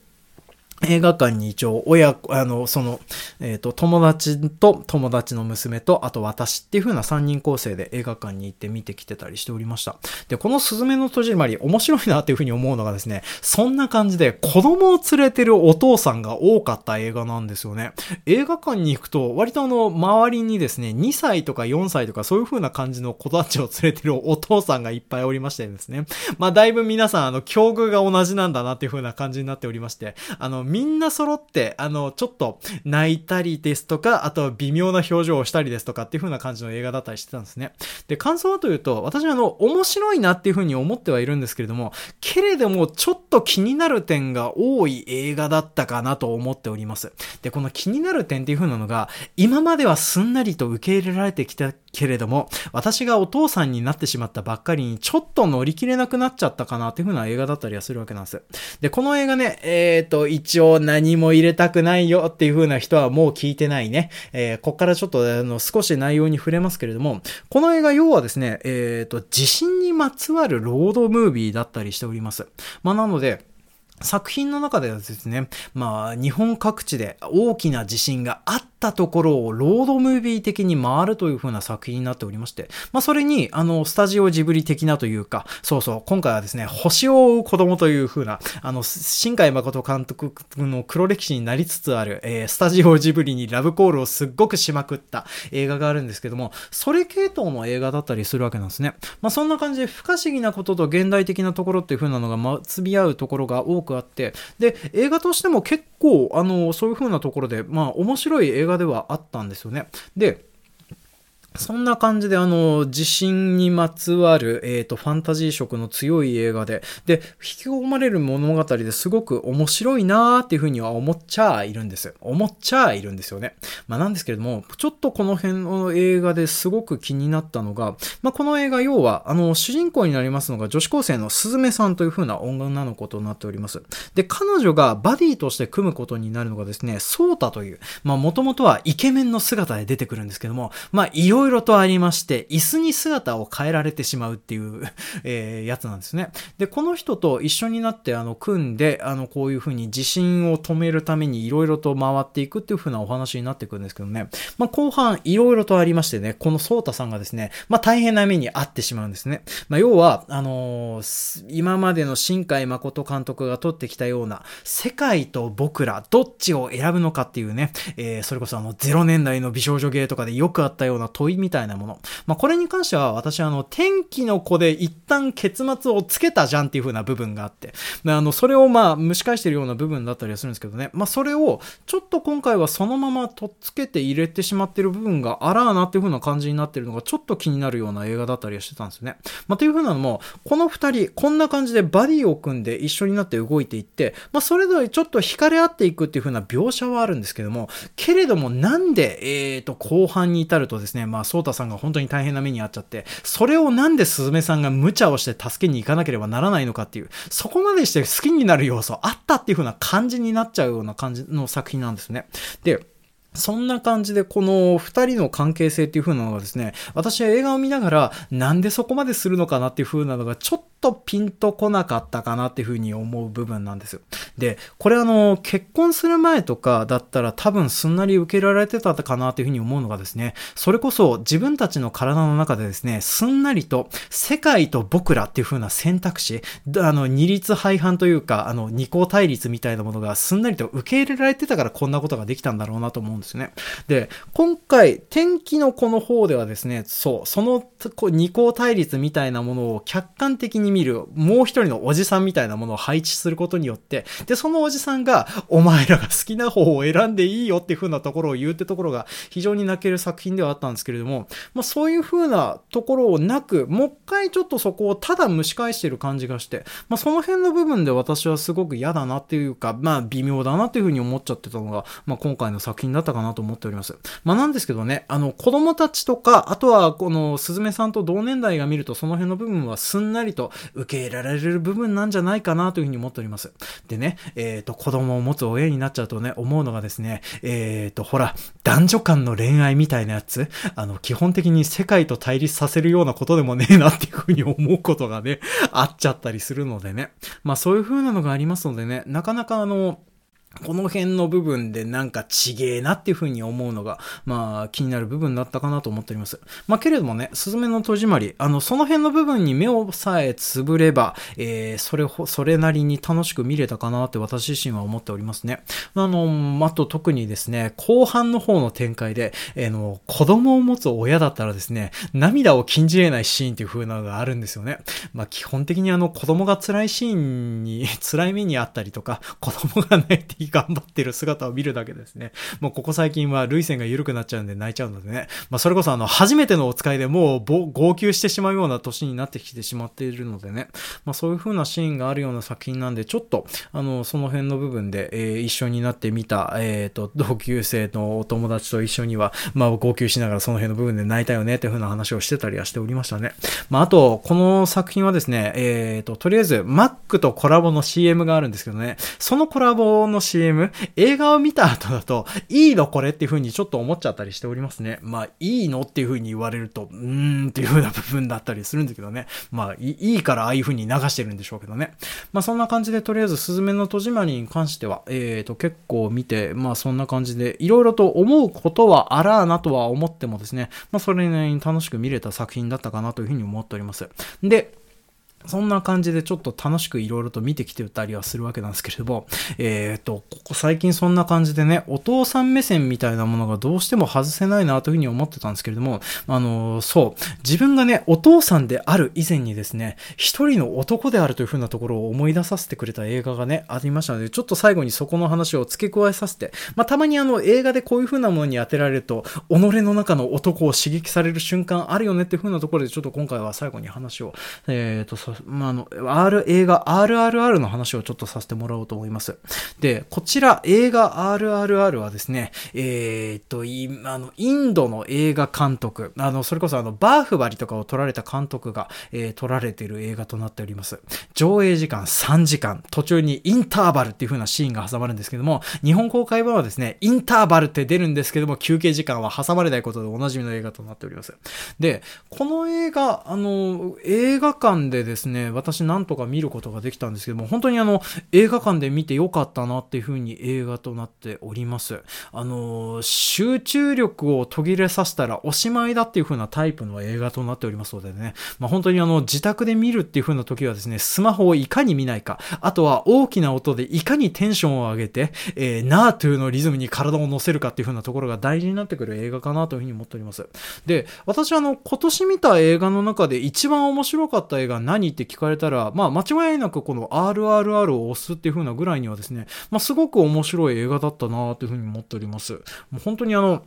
映画館に一応、親、あの、その、えっ、ー、と、友達と友達の娘と、あと私っていう風な3人構成で映画館に行って見てきてたりしておりました。で、このスズメの戸締まり、面白いなっていう風に思うのがですね、そんな感じで子供を連れてるお父さんが多かった映画なんですよね。映画館に行くと、割とあの、周りにですね、2歳とか4歳とかそういう風な感じの子たちを連れてるお父さんがいっぱいおりましてですね。まあ、だいぶ皆さん、あの、境遇が同じなんだなっていう風な感じになっておりまして、あの、みんな揃って、あの、ちょっと泣いたりですとか、あとは微妙な表情をしたりですとかっていう風な感じの映画だったりしてたんですね。で、感想はというと、私はあの、面白いなっていう風に思ってはいるんですけれども、けれども、ちょっと気になる点が多い映画だったかなと思っております。で、この気になる点っていう風なのが、今まではすんなりと受け入れられてきたけれども、私がお父さんになってしまったばっかりに、ちょっと乗り切れなくなっちゃったかなっていう風な映画だったりはするわけなんです。で、この映画ね、えっ、ー、と、一応何も入れたくないよっていう風な人はもう聞いてないね。えー、こっからちょっと、あの、少し内容に触れますけれども、この映画要はですね、えっ、ー、と、地震にまつわるロードムービーだったりしております。まあ、なので、作品の中ではですね、まあ、日本各地で大きな地震があったところをロードムービー的に回るという風な作品になっておりまして、まあ、それに、あの、スタジオジブリ的なというか、そうそう、今回はですね、星を追う子供という風な、あの、新海誠監督の黒歴史になりつつある、えー、スタジオジブリにラブコールをすっごくしまくった映画があるんですけども、それ系統の映画だったりするわけなんですね。まあ、そんな感じで不可思議なことと現代的なところっていう風なのが結び合うところが多くあって、で、映画としても結構、あの、そういう風なところで、まあ、面白い映画ではあったんですよね。で、そんな感じであの、地震にまつわる、えっ、ー、と、ファンタジー色の強い映画で、で、引き込まれる物語ですごく面白いなーっていうふうには思っちゃいるんです。思っちゃいるんですよね。まあなんですけれども、ちょっとこの辺の映画ですごく気になったのが、まあこの映画要は、あの、主人公になりますのが女子高生のすずめさんというふうな女の子となっております。で、彼女がバディとして組むことになるのがですね、ソータという、まあもともとはイケメンの姿で出てくるんですけども、まあいろいろいろとありまして、椅子に姿を変えられてしまうっていう (laughs) えー、やつなんですね。で、この人と一緒になって、あの、組んで、あの、こういう風に地震を止めるために色々と回っていくっていう風なお話になってくるんですけどね。まあ、後半色々とありましてね、このソータさんがですね、まあ、大変な目に遭ってしまうんですね。まあ、要は、あのー、今までの新海誠監督が撮ってきたような、世界と僕ら、どっちを選ぶのかっていうね、えー、それこそあの、0年代の美少女芸とかでよくあったような問いみたいなもの。まあ、これに関しては私はあの、天気の子で一旦結末をつけたじゃんっていう風な部分があって、あの、それをまあ、蒸し返してるような部分だったりはするんですけどね。まあ、それを、ちょっと今回はそのままとっつけて入れてしまってる部分があらーなっていう風な感じになってるのがちょっと気になるような映画だったりはしてたんですよね。まあ、という風なのも、この二人、こんな感じでバディを組んで一緒になって動いていって、まあ、それぞれちょっと惹かれ合っていくっていう風な描写はあるんですけども、けれどもなんで、えーと、後半に至るとですね、まあ、ソータさんが本当に大変な目に遭っちゃって、それをなんでスズメさんが無茶をして助けに行かなければならないのかっていう、そこまでして好きになる要素あったっていう風な感じになっちゃうような感じの作品なんですね。で、そんな感じで、この二人の関係性っていう風なのがですね、私は映画を見ながら、なんでそこまでするのかなっていう風なのが、ちょっとピンとこなかったかなっていう風に思う部分なんですよ。で、これあの、結婚する前とかだったら多分すんなり受け入れられてたかなっていう風に思うのがですね、それこそ自分たちの体の中でですね、すんなりと世界と僕らっていう風な選択肢、あの、二律背反というか、あの、二項対立みたいなものがすんなりと受け入れられてたからこんなことができたんだろうなと思うんですですね。で、今回、天気の子の方ではですね、そう、その二項対立みたいなものを客観的に見る、もう一人のおじさんみたいなものを配置することによって、で、そのおじさんが、お前らが好きな方を選んでいいよっていう風なところを言うってところが非常に泣ける作品ではあったんですけれども、まあそういう風なところをなく、もう一回ちょっとそこをただ蒸し返してる感じがして、まあその辺の部分で私はすごく嫌だなっていうか、まあ微妙だなっていう風に思っちゃってたのが、まあ今回の作品だったかなと思っております。まあなんですけどね、あの子供たちとか、あとはこのすずめさんと同年代が見るとその辺の部分はすんなりと受け入れられる部分なんじゃないかなというふうに思っております。でね、えっ、ー、と子供を持つ親になっちゃうとね、思うのがですね、えっ、ー、とほら、男女間の恋愛みたいなやつ、あの基本的に世界と対立させるようなことでもねえなっていうふうに思うことがね、あっちゃったりするのでね。まあそういう風なのがありますのでね、なかなかあの、この辺の部分でなんかちげえなっていう風に思うのが、まあ気になる部分だったかなと思っております。まあけれどもね、すずめの戸締まり、あの、その辺の部分に目をさえつぶれば、えー、それほ、それなりに楽しく見れたかなって私自身は思っておりますね。あの、あと特にですね、後半の方の展開で、えー、の、子供を持つ親だったらですね、涙を禁じ得ないシーンっていう風なのがあるんですよね。まあ基本的にあの、子供が辛いシーンに、辛い目にあったりとか、子供が泣いてに頑張ってる姿を見るだけですね。もうここ最近は涙腺が緩くなっちゃうんで泣いちゃうのでね。まあそれこそあの、初めてのお使いでもう号泣してしまうような年になってきてしまっているのでね。まあそういう風なシーンがあるような作品なんで、ちょっと、あの、その辺の部分で、えー、一緒になってみた、えっ、ー、と、同級生のお友達と一緒には、まあ号泣しながらその辺の部分で泣いたよねっていう風な話をしてたりはしておりましたね。まああと、この作品はですね、えっ、ー、と、とりあえず Mac とコラボの CM があるんですけどね、そのコラボの CM、CM 映画を見た後だと、いいのこれっていう風にちょっと思っちゃったりしておりますね。まあ、いいのっていう風に言われると、うーんっていう風な部分だったりするんですけどね。まあ、いいからああいう風に流してるんでしょうけどね。まあ、そんな感じで、とりあえず、すずめの戸締まりに関しては、えっ、ー、と、結構見て、まあ、そんな感じで、いろいろと思うことはあらーなとは思ってもですね、まあ、それなりに楽しく見れた作品だったかなという風に思っております。で、そんな感じでちょっと楽しくいろいろと見てきてたりはするわけなんですけれども、えっ、ー、と、ここ最近そんな感じでね、お父さん目線みたいなものがどうしても外せないなというふうに思ってたんですけれども、あの、そう、自分がね、お父さんである以前にですね、一人の男であるというふうなところを思い出させてくれた映画がね、ありましたので、ちょっと最後にそこの話を付け加えさせて、まあ、たまにあの、映画でこういうふうなものに当てられると、己の中の男を刺激される瞬間あるよねっていうふうなところで、ちょっと今回は最後に話を、えっ、ー、と、まあ、あの、R、映画 RRR の話をちょっとさせてもらおうと思います。で、こちら映画 RRR はですね、えー、っと、あの、インドの映画監督、あの、それこそあの、バーフバリとかを撮られた監督が、えー、撮られている映画となっております。上映時間3時間、途中にインターバルっていう風なシーンが挟まるんですけども、日本公開版はですね、インターバルって出るんですけども、休憩時間は挟まれないことでおなじみの映画となっております。で、この映画、あの、映画館でですね、ね私なんとか見ることができたんですけども、本当にあの、映画館で見てよかったなっていう風に映画となっております。あの、集中力を途切れさせたらおしまいだっていう風なタイプの映画となっておりますのでね、まあ、本当にあの、自宅で見るっていう風な時はですね、スマホをいかに見ないか、あとは大きな音でいかにテンションを上げて、えー、ナートゥーのリズムに体を乗せるかっていう風なところが大事になってくる映画かなという風に思っております。で、私はあの、今年見た映画の中で一番面白かった映画何って聞かれたら、まあ間違いなくこの RRR を押すっていう風なぐらいにはですね、まあすごく面白い映画だったなというふうに思っております。もう本当にあの、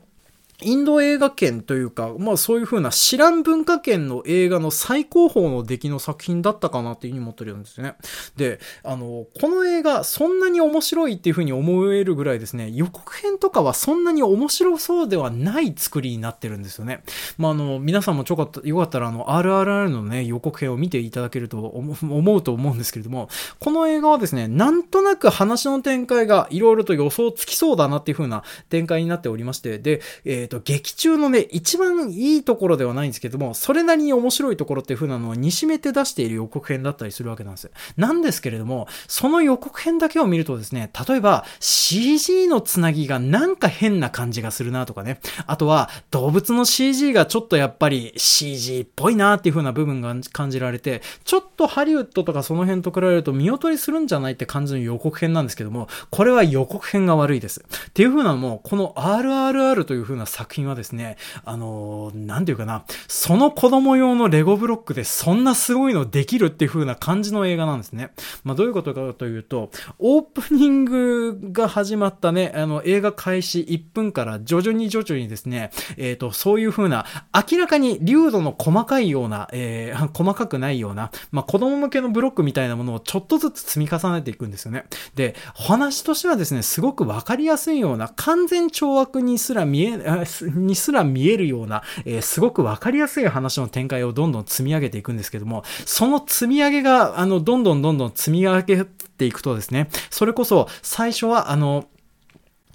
インド映画圏というか、まあそういう風な知らん文化圏の映画の最高峰の出来の作品だったかなっていう風に思ってるんですね。で、あの、この映画そんなに面白いっていう風に思えるぐらいですね、予告編とかはそんなに面白そうではない作りになってるんですよね。まああの、皆さんもちょかった、よかったらあの、RRR のね、予告編を見ていただけると思うと思うんですけれども、この映画はですね、なんとなく話の展開が色々と予想つきそうだなっていう風な展開になっておりまして、で、えーと、劇中のね、一番いいところではないんですけども、それなりに面白いところっていう風なのをにしめて出している予告編だったりするわけなんですよ。なんですけれども、その予告編だけを見るとですね、例えば CG のつなぎがなんか変な感じがするなとかね、あとは動物の CG がちょっとやっぱり CG っぽいなっていう風な部分が感じられて、ちょっとハリウッドとかその辺と比べると見劣りするんじゃないって感じの予告編なんですけども、これは予告編が悪いです。っていう風なのも、この RRR という風な作品はですね、あのー、なんていうかな、その子供用のレゴブロックでそんなすごいのできるっていう風な感じの映画なんですね。まあ、どういうことかというと、オープニングが始まったね、あの、映画開始1分から徐々に徐々にですね、えっ、ー、と、そういう風な、明らかに流度の細かいような、えー、細かくないような、まあ、子供向けのブロックみたいなものをちょっとずつ積み重ねていくんですよね。で、話としてはですね、すごくわかりやすいような、完全懲悪にすら見え、にすら見えるような、えー、すごくわかりやすい話の展開をどんどん積み上げていくんですけども、その積み上げが、あの、どんどんどんどん積み上げていくとですね、それこそ最初は、あの、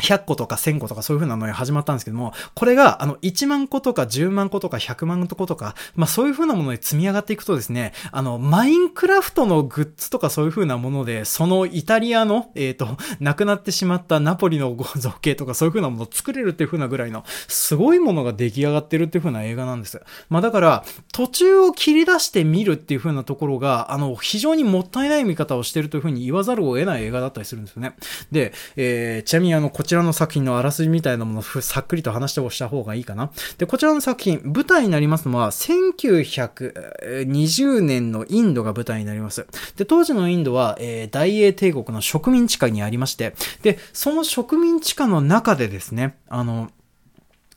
100個とか1000個とかそういう風なのに始まったんですけども、これが、あの、1万個とか10万個とか100万個とか、まあそういう風なものに積み上がっていくとですね、あの、マインクラフトのグッズとかそういう風なもので、そのイタリアの、えっ、ー、と、亡くなってしまったナポリの造形とかそういう風なものを作れるっていう風なぐらいの、すごいものが出来上がってるっていう風な映画なんです。まあだから、途中を切り出して見るっていう風なところが、あの、非常にもったいない見方をしてるという風に言わざるを得ない映画だったりするんですよね。で、えー、ちなみにあの、ちらの作品のあらすじみたいなものをさっくりと話しておした方がいいかな。で、こちらの作品、舞台になりますのは、1920年のインドが舞台になります。で、当時のインドは、えー、大英帝国の植民地下にありまして、で、その植民地下の中でですね、あの、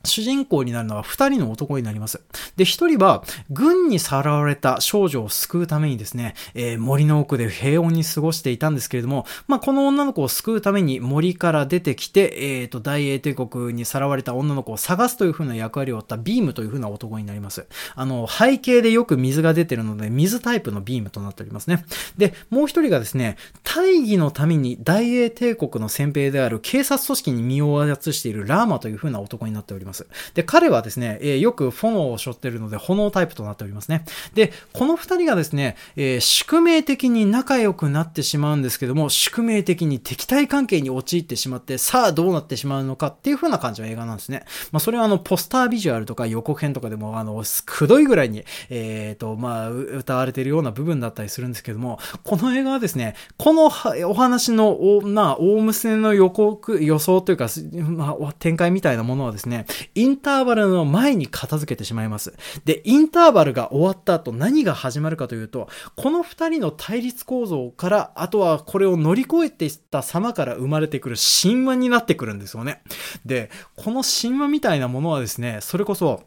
主人公になるのは二人の男になります。で、一人は、軍にさらわれた少女を救うためにですね、えー、森の奥で平穏に過ごしていたんですけれども、まあ、この女の子を救うために森から出てきて、えっ、ー、と、大英帝国にさらわれた女の子を探すという風な役割を負ったビームという風な男になります。あの、背景でよく水が出てるので、水タイプのビームとなっておりますね。で、もう一人がですね、大義のために大英帝国の先兵である警察組織に身を操しているラーマという風な男になっております。ます。で、彼はですね、えー、よく炎を背負ってるので、炎タイプとなっておりますね。で、この二人がですね、えー、宿命的に仲良くなってしまうんですけども、宿命的に敵対関係に陥ってしまって、さあどうなってしまうのかっていう風な感じの映画なんですね。まあ、それはあの、ポスタービジュアルとか予告編とかでも、あの、くどいぐらいに、えっ、ー、と、まあ、歌われてるような部分だったりするんですけども、この映画はですね、このお話の、お、まあ、大娘の予告、予想というか、まあ、展開みたいなものはですね、インターバルの前に片付けてしまいます。で、インターバルが終わった後何が始まるかというと、この二人の対立構造から、あとはこれを乗り越えていった様から生まれてくる神話になってくるんですよね。で、この神話みたいなものはですね、それこそ、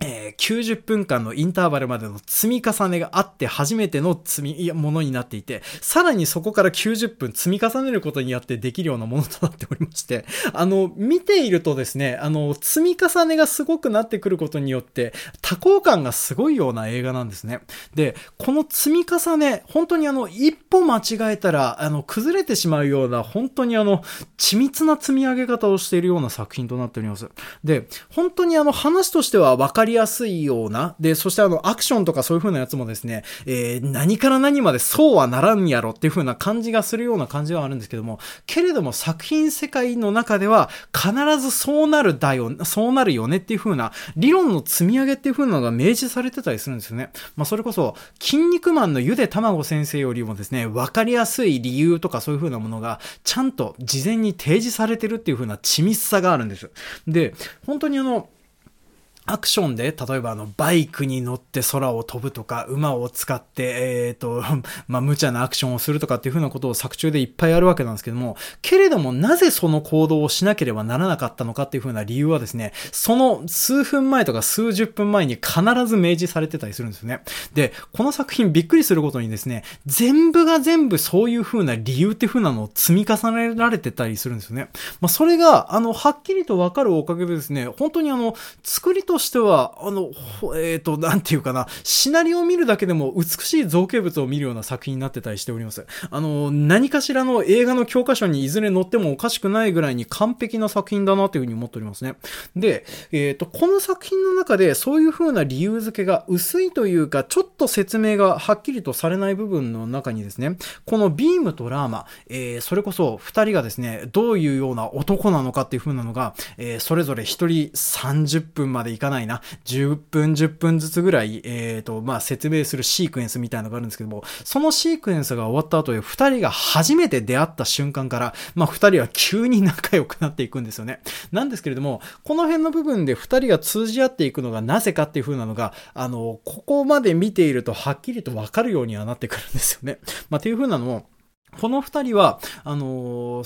えー、90分間のインターバルまでの積み重ねがあって初めての積み、ものになっていて、さらにそこから90分積み重ねることによってできるようなものとなっておりまして、あの、見ているとですね、あの、積み重ねがすごくなってくることによって、多幸感がすごいような映画なんですね。で、この積み重ね、本当にあの、一歩間違えたら、あの、崩れてしまうような、本当にあの、緻密な積み上げ方をしているような作品となっております。で、本当にあの、話としては分かりやすいような、で、そしてあの、アクションとかそういう風なやつもですね、えー、何から何までそうはならんやろっていう風な感じがするような感じはあるんですけども、けれども作品世界の中では必ずそうなるだよ、そうなるよねっていう風な理論の積み上げっていう風なのが明示されてたりするんですよね。まあ、それこそ、筋肉マンのゆで卵先生よりもですね、わかりやすい理由とかそういう風なものが、ちゃんと事前に提示されてるっていう風な緻密さがあるんです。で、本当にあの、アクションで、例えばあの、バイクに乗って空を飛ぶとか、馬を使って、えっ、ー、と、(laughs) まあ、無茶なアクションをするとかっていうふうなことを作中でいっぱいあるわけなんですけども、けれども、なぜその行動をしなければならなかったのかっていうふうな理由はですね、その数分前とか数十分前に必ず明示されてたりするんですよね。で、この作品びっくりすることにですね、全部が全部そういうふうな理由っていうふうなのを積み重ねられてたりするんですよね。まあ、それが、あの、はっきりとわかるおかげでですね、本当にあの、作りととしては、あの、えっ、ー、と、なんていうかな、シナリオを見るだけでも美しい造形物を見るような作品になってたりしております。あの、何かしらの映画の教科書にいずれ載ってもおかしくないぐらいに完璧な作品だなというふうに思っておりますね。で、えっ、ー、と、この作品の中でそういう風な理由付けが薄いというか、ちょっと説明がはっきりとされない部分の中にですね、このビームとラーマ、えー、それこそ二人がですね、どういうような男なのかっていう風なのが、えー、それぞれ一人30分までいかないな、10分10分ずつぐらい、えっ、ー、と、まあ、説明するシークエンスみたいなのがあるんですけども、そのシークエンスが終わった後で二人が初めて出会った瞬間から、まあ、二人は急に仲良くなっていくんですよね。なんですけれども、この辺の部分で二人が通じ合っていくのがなぜかっていう風なのが、あの、ここまで見ているとはっきりとわかるようにはなってくるんですよね。まあ、っていう風なのも、この二人は、あのー、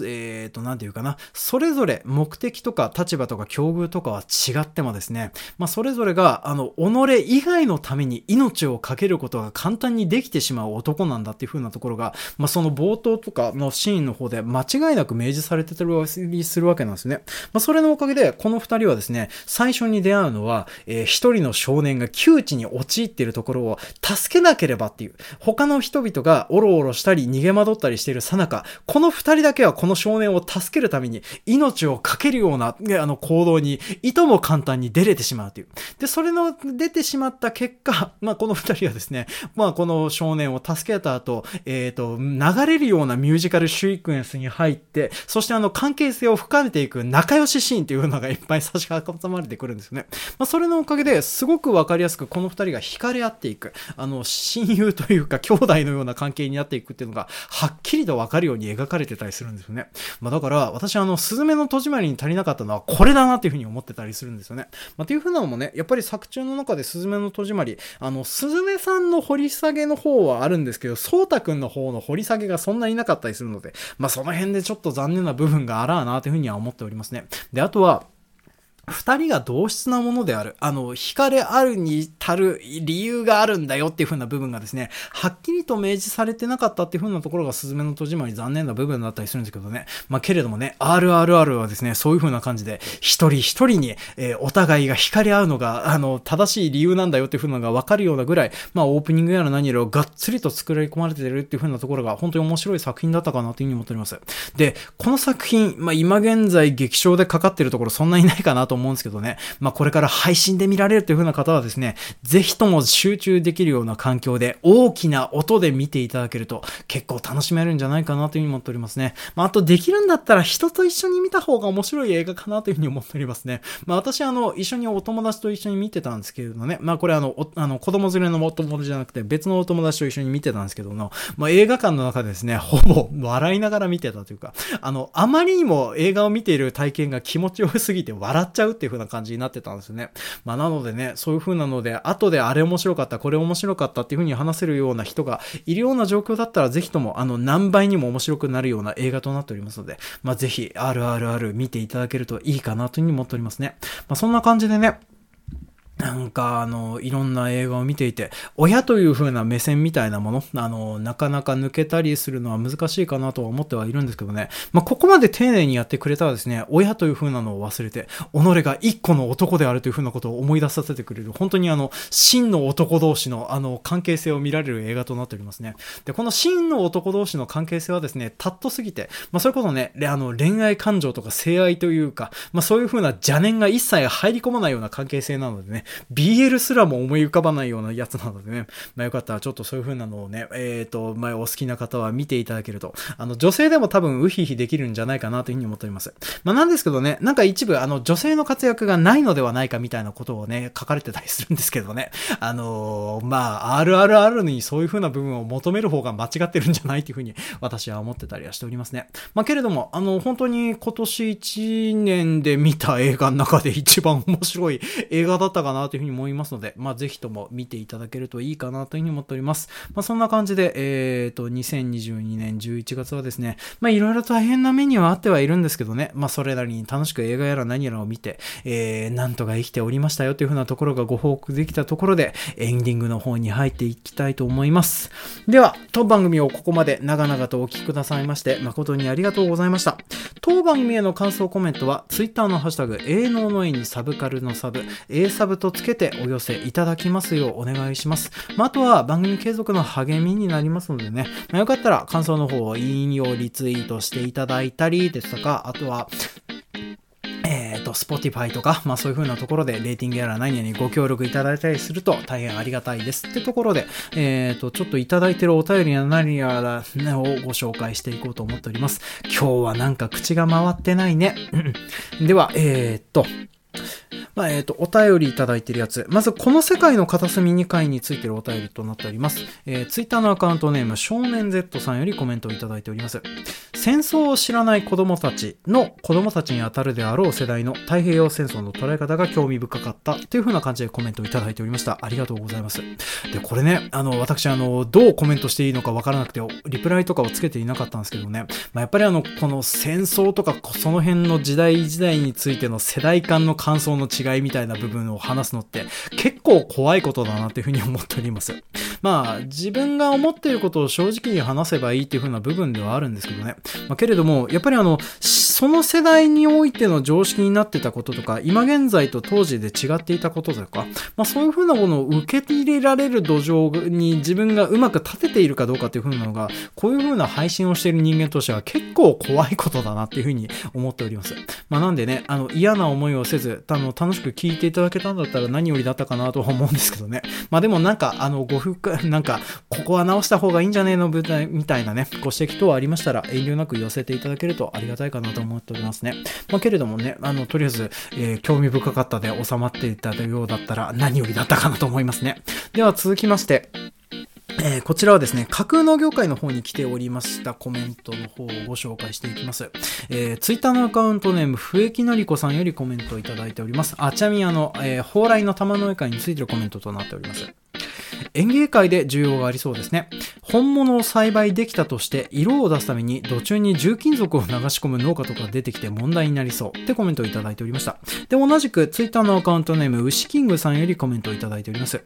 えっ、ー、と、なんていうかな、それぞれ目的とか立場とか境遇とかは違ってもですね、まあ、それぞれが、あの、己以外のために命を懸けることが簡単にできてしまう男なんだっていう風なところが、まあ、その冒頭とかのシーンの方で間違いなく明示されてたりするわけなんですね。まあ、それのおかげで、この二人はですね、最初に出会うのは、えー、一人の少年が窮地に陥っているところを助けなければっていう、他の人々がおろおろしたり逃げ惑ったりしているさなか、この二人だけはこの少年を助けるために命を懸けるような、あの行動に、いとも簡単に出れてしまうという。で、それの出てしまった結果、まあ、この二人はですね、まあ、この少年を助けた後、えっ、ー、と、流れるようなミュージカルシークエンスに入って、そしてあの、関係性を深めていく仲良しシーンっていうのがいっぱい差し挟まれてくるんですよね。まあ、それのおかげですごくわかりやすくこの二人が惹かれ合っていく、あの、親友というか兄弟のような関係になっていくっていうのがはっきりとわかるように描かれてたりするんです。ねまあだから、私あの、スズメの戸締まりに足りなかったのはこれだなっていうふうに思ってたりするんですよね。まあっていうふうなのもね、やっぱり作中の中でスズメの戸締まり、あの、スズメさんの掘り下げの方はあるんですけど、ソータくんの方の掘り下げがそんなになかったりするので、まあその辺でちょっと残念な部分があらあなというふうには思っておりますね。で、あとは、二人が同質なものである。あの、惹かれあるに足る理由があるんだよっていう風な部分がですね、はっきりと明示されてなかったっていう風なところがスズメの戸締まり残念な部分だったりするんですけどね。まあ、けれどもね、RRR はですね、そういう風な感じで、一人一人に、えー、お互いが惹かれ合うのが、あの、正しい理由なんだよっていう風なのがわかるようなぐらい、まあ、オープニングやら何やらがっつりと作り込まれてるっていう風なところが、本当に面白い作品だったかなという風に思っております。で、この作品、まあ、今現在劇場でかかってるところそんないないかなと思思うんですけどね、まあ、これから配信で見られるという風な方はですね、ぜひとも集中できるような環境で大きな音で見ていただけると結構楽しめるんじゃないかなというふうに思っておりますね。まあ、あとできるんだったら人と一緒に見た方が面白い映画かなというふうに思っておりますね。まあ、私あの、一緒にお友達と一緒に見てたんですけれどね、まあ、これあの、あの子供連れのお友達じゃなくて別のお友達と一緒に見てたんですけどの、まあ、映画館の中でですね、ほぼ笑いながら見てたというか、あの、あまりにも映画を見ている体験が気持ちよすぎて笑っちゃゃうっていう風な感じになってたんですよね。まあ、なのでね、そういう風なので、後であれ面白かった、これ面白かったっていう風に話せるような人がいるような状況だったら、ぜひとも、あの、何倍にも面白くなるような映画となっておりますので、まあ、ぜひ、RRR 見ていただけるといいかなという風に思っておりますね。まあ、そんな感じでね、なんか、あの、いろんな映画を見ていて、親という風な目線みたいなもの、あの、なかなか抜けたりするのは難しいかなとは思ってはいるんですけどね。まあ、ここまで丁寧にやってくれたらですね、親という風なのを忘れて、己が一個の男であるという風なことを思い出させてくれる、本当にあの、真の男同士の、あの、関係性を見られる映画となっておりますね。で、この真の男同士の関係性はですね、たっとすぎて、まあ、それこそね、あの、恋愛感情とか性愛というか、まあ、そういう風な邪念が一切入り込まないような関係性なのでね、BL すらも思い浮かばないようなやつなのでね、まあよかったらちょっとそういう風なのをね、えっ、ー、と、まあお好きな方は見ていただけると、あの、女性でも多分ウヒヒできるんじゃないかなというふうに思っております。まあなんですけどね、なんか一部あの、女性の活躍がないのではないかみたいなことをね、書かれてたりするんですけどね、あのー、まあ、RRR にそういう風な部分を求める方が間違ってるんじゃないっていう風に私は思ってたりはしておりますね。まあけれども、あの、本当に今年1年で見た映画の中で一番面白い映画だったかなというふうに思いますので、まあ、ぜひとも見ていただけるといいかなというふうに思っております。まあ、そんな感じで、えっ、ー、と、2022年11月はですね、まあ、いろいろ大変な目にはあってはいるんですけどね、まあ、それなりに楽しく映画やら何やらを見て、えー、なんとか生きておりましたよというふうなところがご報告できたところで、エンディングの方に入っていきたいと思います。では、当番組をここまで長々とお聞きくださいまして、誠にありがとうございました。当番組への感想コメントは、Twitter のハッシュタグ、営農の絵にサブカルのサブ、A サブとつけてお寄せいただきますようお願いします。まあ、あとは番組継続の励みになりますのでね、まあ、よかったら感想の方を引用リツイートしていただいたりですとか、あとは、えっ、ー、と、Spotify とか、まあそういう風なところでレーティングやら何やにご協力いただいたりすると大変ありがたいです。ってところで、えっ、ー、と、ちょっといただいてるお便りや何やら、ね、をご紹介していこうと思っております。今日はなんか口が回ってないね。では、えっ、ー、と、まあ、えっ、ー、と、お便りいただいてるやつ。まず、この世界の片隅2回についてるお便りとなっております。えー、ツイッターのアカウントネーム、少年 Z さんよりコメントをいただいております。戦争を知らない子供たちの子供たちに当たるであろう世代の太平洋戦争の捉え方が興味深かったという風な感じでコメントをいただいておりました。ありがとうございます。で、これね、あの、私、あの、どうコメントしていいのかわからなくて、リプライとかをつけていなかったんですけどね、まあ、やっぱりあの、この戦争とか、その辺の時代時代についての世代間の感想の違いみたいな部分を話すのって結構怖いことだなっていうふうに思っております。まあ、自分が思っていることを正直に話せばいいっていう風な部分ではあるんですけどね。まあ、けれども、やっぱりあの、その世代においての常識になってたこととか、今現在と当時で違っていたこととか、まあそういう風なものを受け入れられる土壌に自分がうまく立てているかどうかっていう風なのが、こういう風な配信をしている人間としては結構怖いことだなっていう風に思っております。まあなんでね、あの嫌な思いをせず、あの楽しく聞いていただけたんだったら何よりだったかなとは思うんですけどね。まあでもなんか、あの、ごふ、なんか、ここは直した方がいいんじゃねえの？みたいなね、ご指摘等ありましたら遠慮なく寄せていただけるとありがたいかなと思思っておりますね。まあけれどもね、あの、とりあえず、えー、興味深かったで収まっていたようだったら何よりだったかなと思いますね。では続きまして、えー、こちらはですね、架空農業界の方に来ておりましたコメントの方をご紹介していきます。えー、ツイッターのアカウントネーム、笛木のりこさんよりコメントをいただいております。あ、ちなみにあの、えー、蓬莱の玉の絵会についてのコメントとなっております。園芸界で需要がありそうですね。本物を栽培できたとして色を出すために土中に重金属を流し込む農家とか出てきて問題になりそうってコメントをいただいておりました。で、同じくツイッターのアカウントネーム牛キングさんよりコメントをいただいております。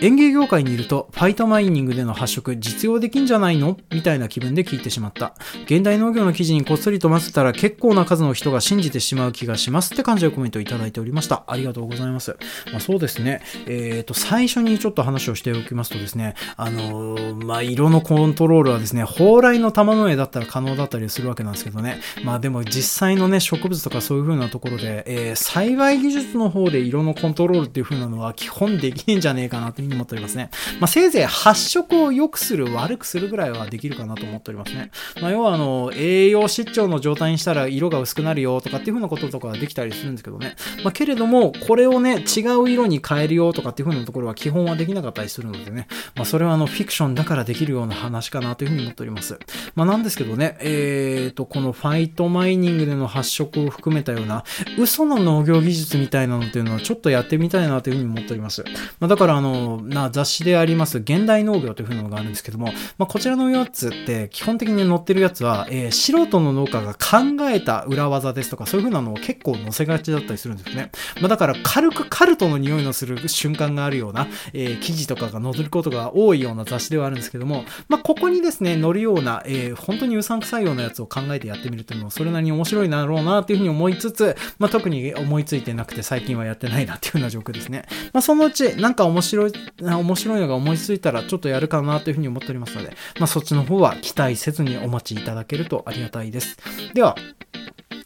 園芸業界にいるとファイトマイニングでの発色実用できんじゃないの？みたいな気分で聞いてしまった。現代農業の記事にこっそりと混ぜたら結構な数の人が信じてしまう気がしますって感じでコメントをいただいておりました。ありがとうございます。まあ、そうですね。えっ、ー、と、最初にちょっと話をしておきますとですね、あのー、まあ、色のコントロールはですね、蓬莱の玉の絵だったら可能だったりするわけなんですけどね。まあでも実際のね、植物とかそういう風なところで、えー、栽培技術の方で色のコントロールっていう風なのは基本できねえんじゃねえかなというふうに思っておりますね。まあ、せいぜい発色を良くする、悪くするぐらいはできるかなと思っておりますね。まあ、要はあの、栄養失調の状態にしたら色が薄くなるよとかっていう風なこととかはできたりするんですけどね。まあ、けれども、これをね、違う色に変えるよとかっていう風なところは基本はできなかったりするのでね。まあ、それはあの、フィクションだからできるような話かなというふうに思っております。まあ、なんですけどね、えーと、このファイトマイニングでの発色を含めたような嘘の農業技術みたいなのっていうのはちょっとやってみたいなというふうに思っております。まあ、だからあの、な雑誌であります現代農業というふうなのがあるんですけども、まあ、こちらのやつって基本的に載ってるやつは、えー、素人の農家が考えた裏技ですとかそういうふうなのを結構載せがちだったりするんですね。まあ、だから軽くカルトの匂いのする瞬間があるような、えー、記事とかが載ることが多いような雑誌ではあるんですけども、まあ、ここにですね、乗るような、えー、本当にうさんくさいようなやつを考えてやってみるというのも、それなりに面白いだろうなというふうに思いつつ、まあ、特に思いついてなくて最近はやってないなっていうような状況ですね。まあ、そのうち、なんか面白い、面白いのが思いついたらちょっとやるかなというふうに思っておりますので、まあ、そっちの方は期待せずにお待ちいただけるとありがたいです。では、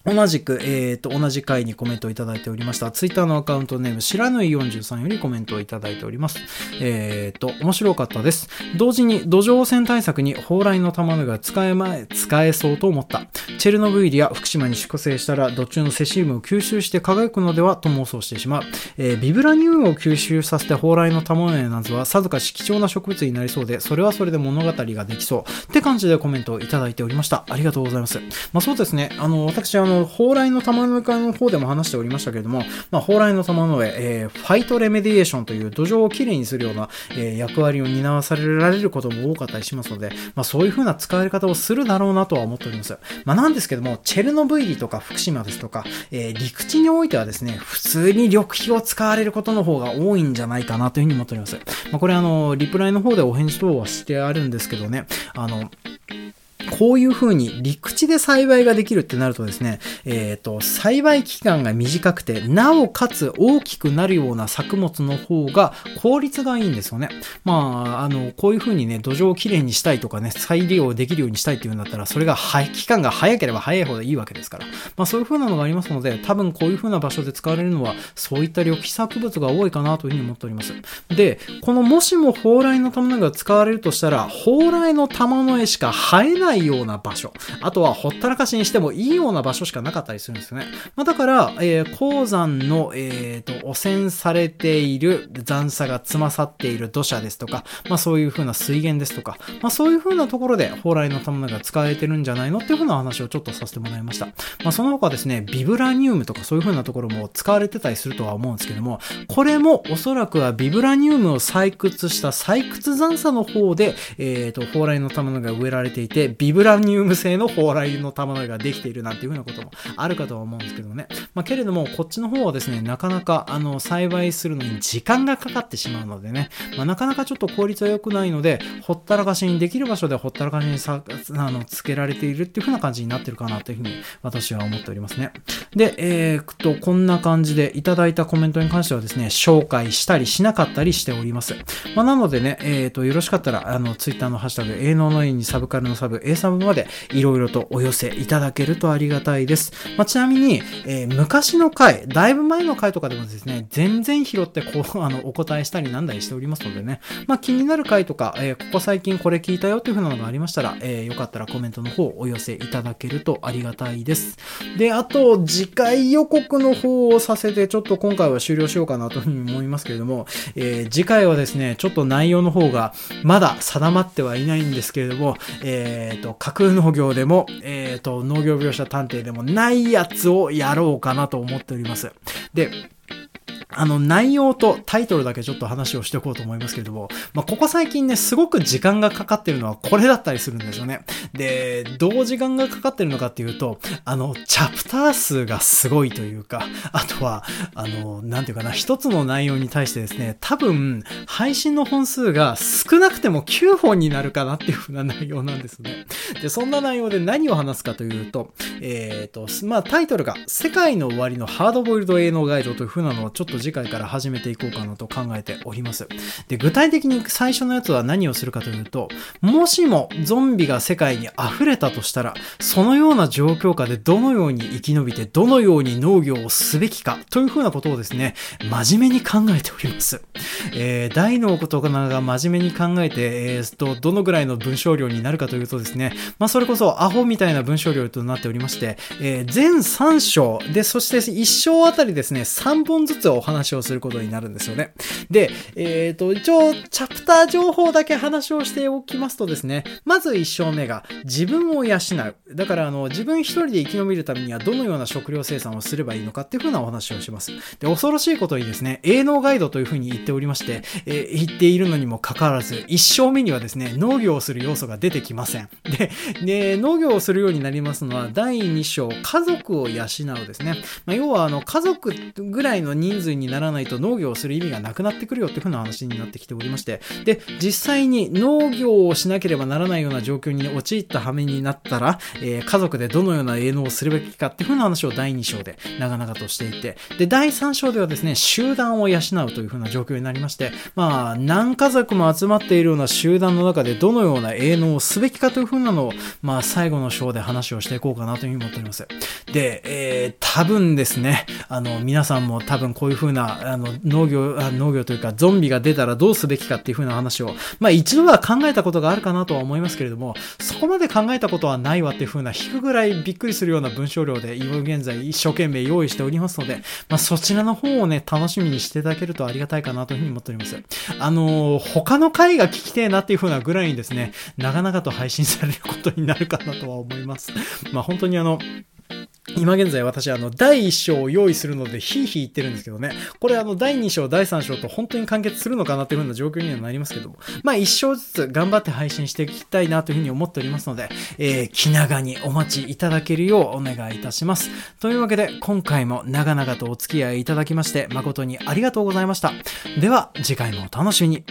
同じく、えっ、ー、と、同じ回にコメントをいただいておりました。ツイッターのアカウントネーム、しらぬい43よりコメントをいただいております。えっ、ー、と、面白かったです。同時に土壌汚染対策に蓬莱の玉が使えま、使えそうと思った。チェルノブイリや福島に粛清したら、土中のセシウムを吸収して輝くのではと妄想してしまう。えー、ビブラニウムを吸収させて蓬莱の玉のなどはさぞかし貴重な植物になりそうで、それはそれで物語ができそう。って感じでコメントをいただいておりました。ありがとうございます。まあそうですね。あの、私、あの、蓬莱の玉の絵の方でも話しておりましたけれども、まあ、蓬莱の玉の絵、えー、ファイトレメディエーションという土壌をきれいにするような、えー、役割を担わされられることも多かったりしますので、まあ、そういう風な使われ方をするだろうなとは思っております。まあ、なんですけども、チェルノブイリとか福島ですとか、えー、陸地においてはですね、普通に緑肥を使われることの方が多いんじゃないかなというふうに思っております。まあ、これあの、リプライの方でお返事等はしてあるんですけどね、あの、こういう風に陸地で栽培ができるってなるとですね、えっ、ー、と、栽培期間が短くて、なおかつ大きくなるような作物の方が効率がいいんですよね。まあ、あの、こういう風にね、土壌をきれいにしたいとかね、再利用できるようにしたいっていうんだったら、それが、はい、期間が早ければ早いほどいいわけですから。まあ、そういう風なのがありますので、多分こういう風な場所で使われるのは、そういった緑肥作物が多いかなという風に思っております。で、このもしも蓬莱の玉の絵が使われるとしたら、蓬莱の玉の絵しか生えないような場所。あとはほったらかしにしてもいいような場所しかなかったりするんですよね。まあ、だから、えー、鉱山の、えー、と、汚染されている残砂が詰まさっている土砂ですとか、まあそういう風な水源ですとか、まあそういう風なところで蓬莱の玉が使えてるんじゃないのっていう風な話をちょっとさせてもらいました。まあその他ですね、ビブラニウムとかそういう風なところも使われてたりするとは思うんですけども、これもおそらくはビブラニウムを採掘した採掘残砂の方で、えっ、ー、と、蓬莱の玉が植えられていて、ビブブラニウム製の蓬莱の玉のができているなんていうふうなこともあるかとは思うんですけどね。まあ、けれども、こっちの方はですね、なかなか、あの、栽培するのに時間がかかってしまうのでね、まあ、なかなかちょっと効率は良くないので、ほったらかしにできる場所でほったらかしにさ、あの、つけられているっていうふうな感じになってるかなというふうに私は思っておりますね。で、えー、と、こんな感じでいただいたコメントに関してはですね、紹介したりしなかったりしております。まあ、なのでね、えー、と、よろしかったら、あの、ツイッターのハッシュタグ、営農の絵にサブカルのサブ、A サ様までいろいろとお寄せいただけるとありがたいです。まあ、ちなみに、えー、昔の回、だいぶ前の回とかでもですね、全然拾ってこう、(laughs) あの、お答えしたりなんだりしておりますのでね、まあ、気になる回とか、えー、ここ最近これ聞いたよというふうなのがありましたら、えー、よかったらコメントの方お寄せいただけるとありがたいです。で、あと、次回予告の方をさせて、ちょっと今回は終了しようかなというふうに思いますけれども、えー、次回はですね、ちょっと内容の方がまだ定まってはいないんですけれども、えっ、ー、と、架空農業でも、えっ、ー、と、農業描写探偵でもないやつをやろうかなと思っております。で、あの、内容とタイトルだけちょっと話をしておこうと思いますけれども、まあ、ここ最近ね、すごく時間がかかってるのはこれだったりするんですよね。で、どう時間がかかってるのかっていうと、あの、チャプター数がすごいというか、あとは、あの、なんていうかな、一つの内容に対してですね、多分、配信の本数が少なくても9本になるかなっていう風な内容なんですね。で、そんな内容で何を話すかというと、えっ、ー、と、まあ、タイトルが、世界の終わりのハードボイルド営農ガイドという風なのをちょっと次回から始めていこうかなと考えております。で、具体的に最初のやつは何をするかというと、もしもゾンビが世界に溢れたとしたら、そのような状況下でどのように生き延びて、どのように農業をすべきかというふうなことをですね、真面目に考えております。えー、大のことが真面目に考えて、えー、と、どのぐらいの文章量になるかというとですね、まあ、それこそアホみたいな文章量となっておりまして、えー、全3章で、そして1章あたりですね、3本ずつお話をすることになるんですよね。で、えっ、ー、と、一応、チャプター情報だけ話をしておきますとですね、まず1章目が、自分を養う。だから、あの、自分一人で生き延びるためにはどのような食料生産をすればいいのかっていうふうなお話をします。で、恐ろしいことにですね、営農ガイドというふうに言っておりまして、えー、言っているのにもかかわらず、1章目にはですね、農業をする要素が出てきません。で、で農業をするようになりますのは、第2章、家族を養うですね。まあ、要は、あの、家族ぐらいの人数ににならないと農業をする意味がなくなってくるよっていう風な話になってきておりまして、で、実際に農業をしなければならないような状況に陥った羽目になったら、えー、家族でどのような営農をするべきかっていう風な話を第2章で長々としていて、で、第3章ではですね、集団を養うという風な状況になりまして、まあ、何家族も集まっているような集団の中でどのような営農をすべきかという風なのを、まあ、最後の章で話をしていこうかなというふうに思っております。で、えー、多分ですね、あの、皆さんも多分こういう風な、あの、農業、農業というか、ゾンビが出たらどうすべきかっていう風な話を、まあ一度は考えたことがあるかなとは思いますけれども、そこまで考えたことはないわっていう風な、引くぐらいびっくりするような文章量で、今現在一生懸命用意しておりますので、まあそちらの方をね、楽しみにしていただけるとありがたいかなという風に思っております。あのー、他の回が聞きてえなっていう風なぐらいにですね、長々と配信されることになるかなとは思います。まあ本当にあの、今現在私あの第1章を用意するのでヒーヒー言ってるんですけどね。これあの第2章、第3章と本当に完結するのかなというふうな状況にはなりますけども。まあ1章ずつ頑張って配信していきたいなというふうに思っておりますので、えー、気長にお待ちいただけるようお願いいたします。というわけで今回も長々とお付き合いいただきまして誠にありがとうございました。では次回もお楽しみに。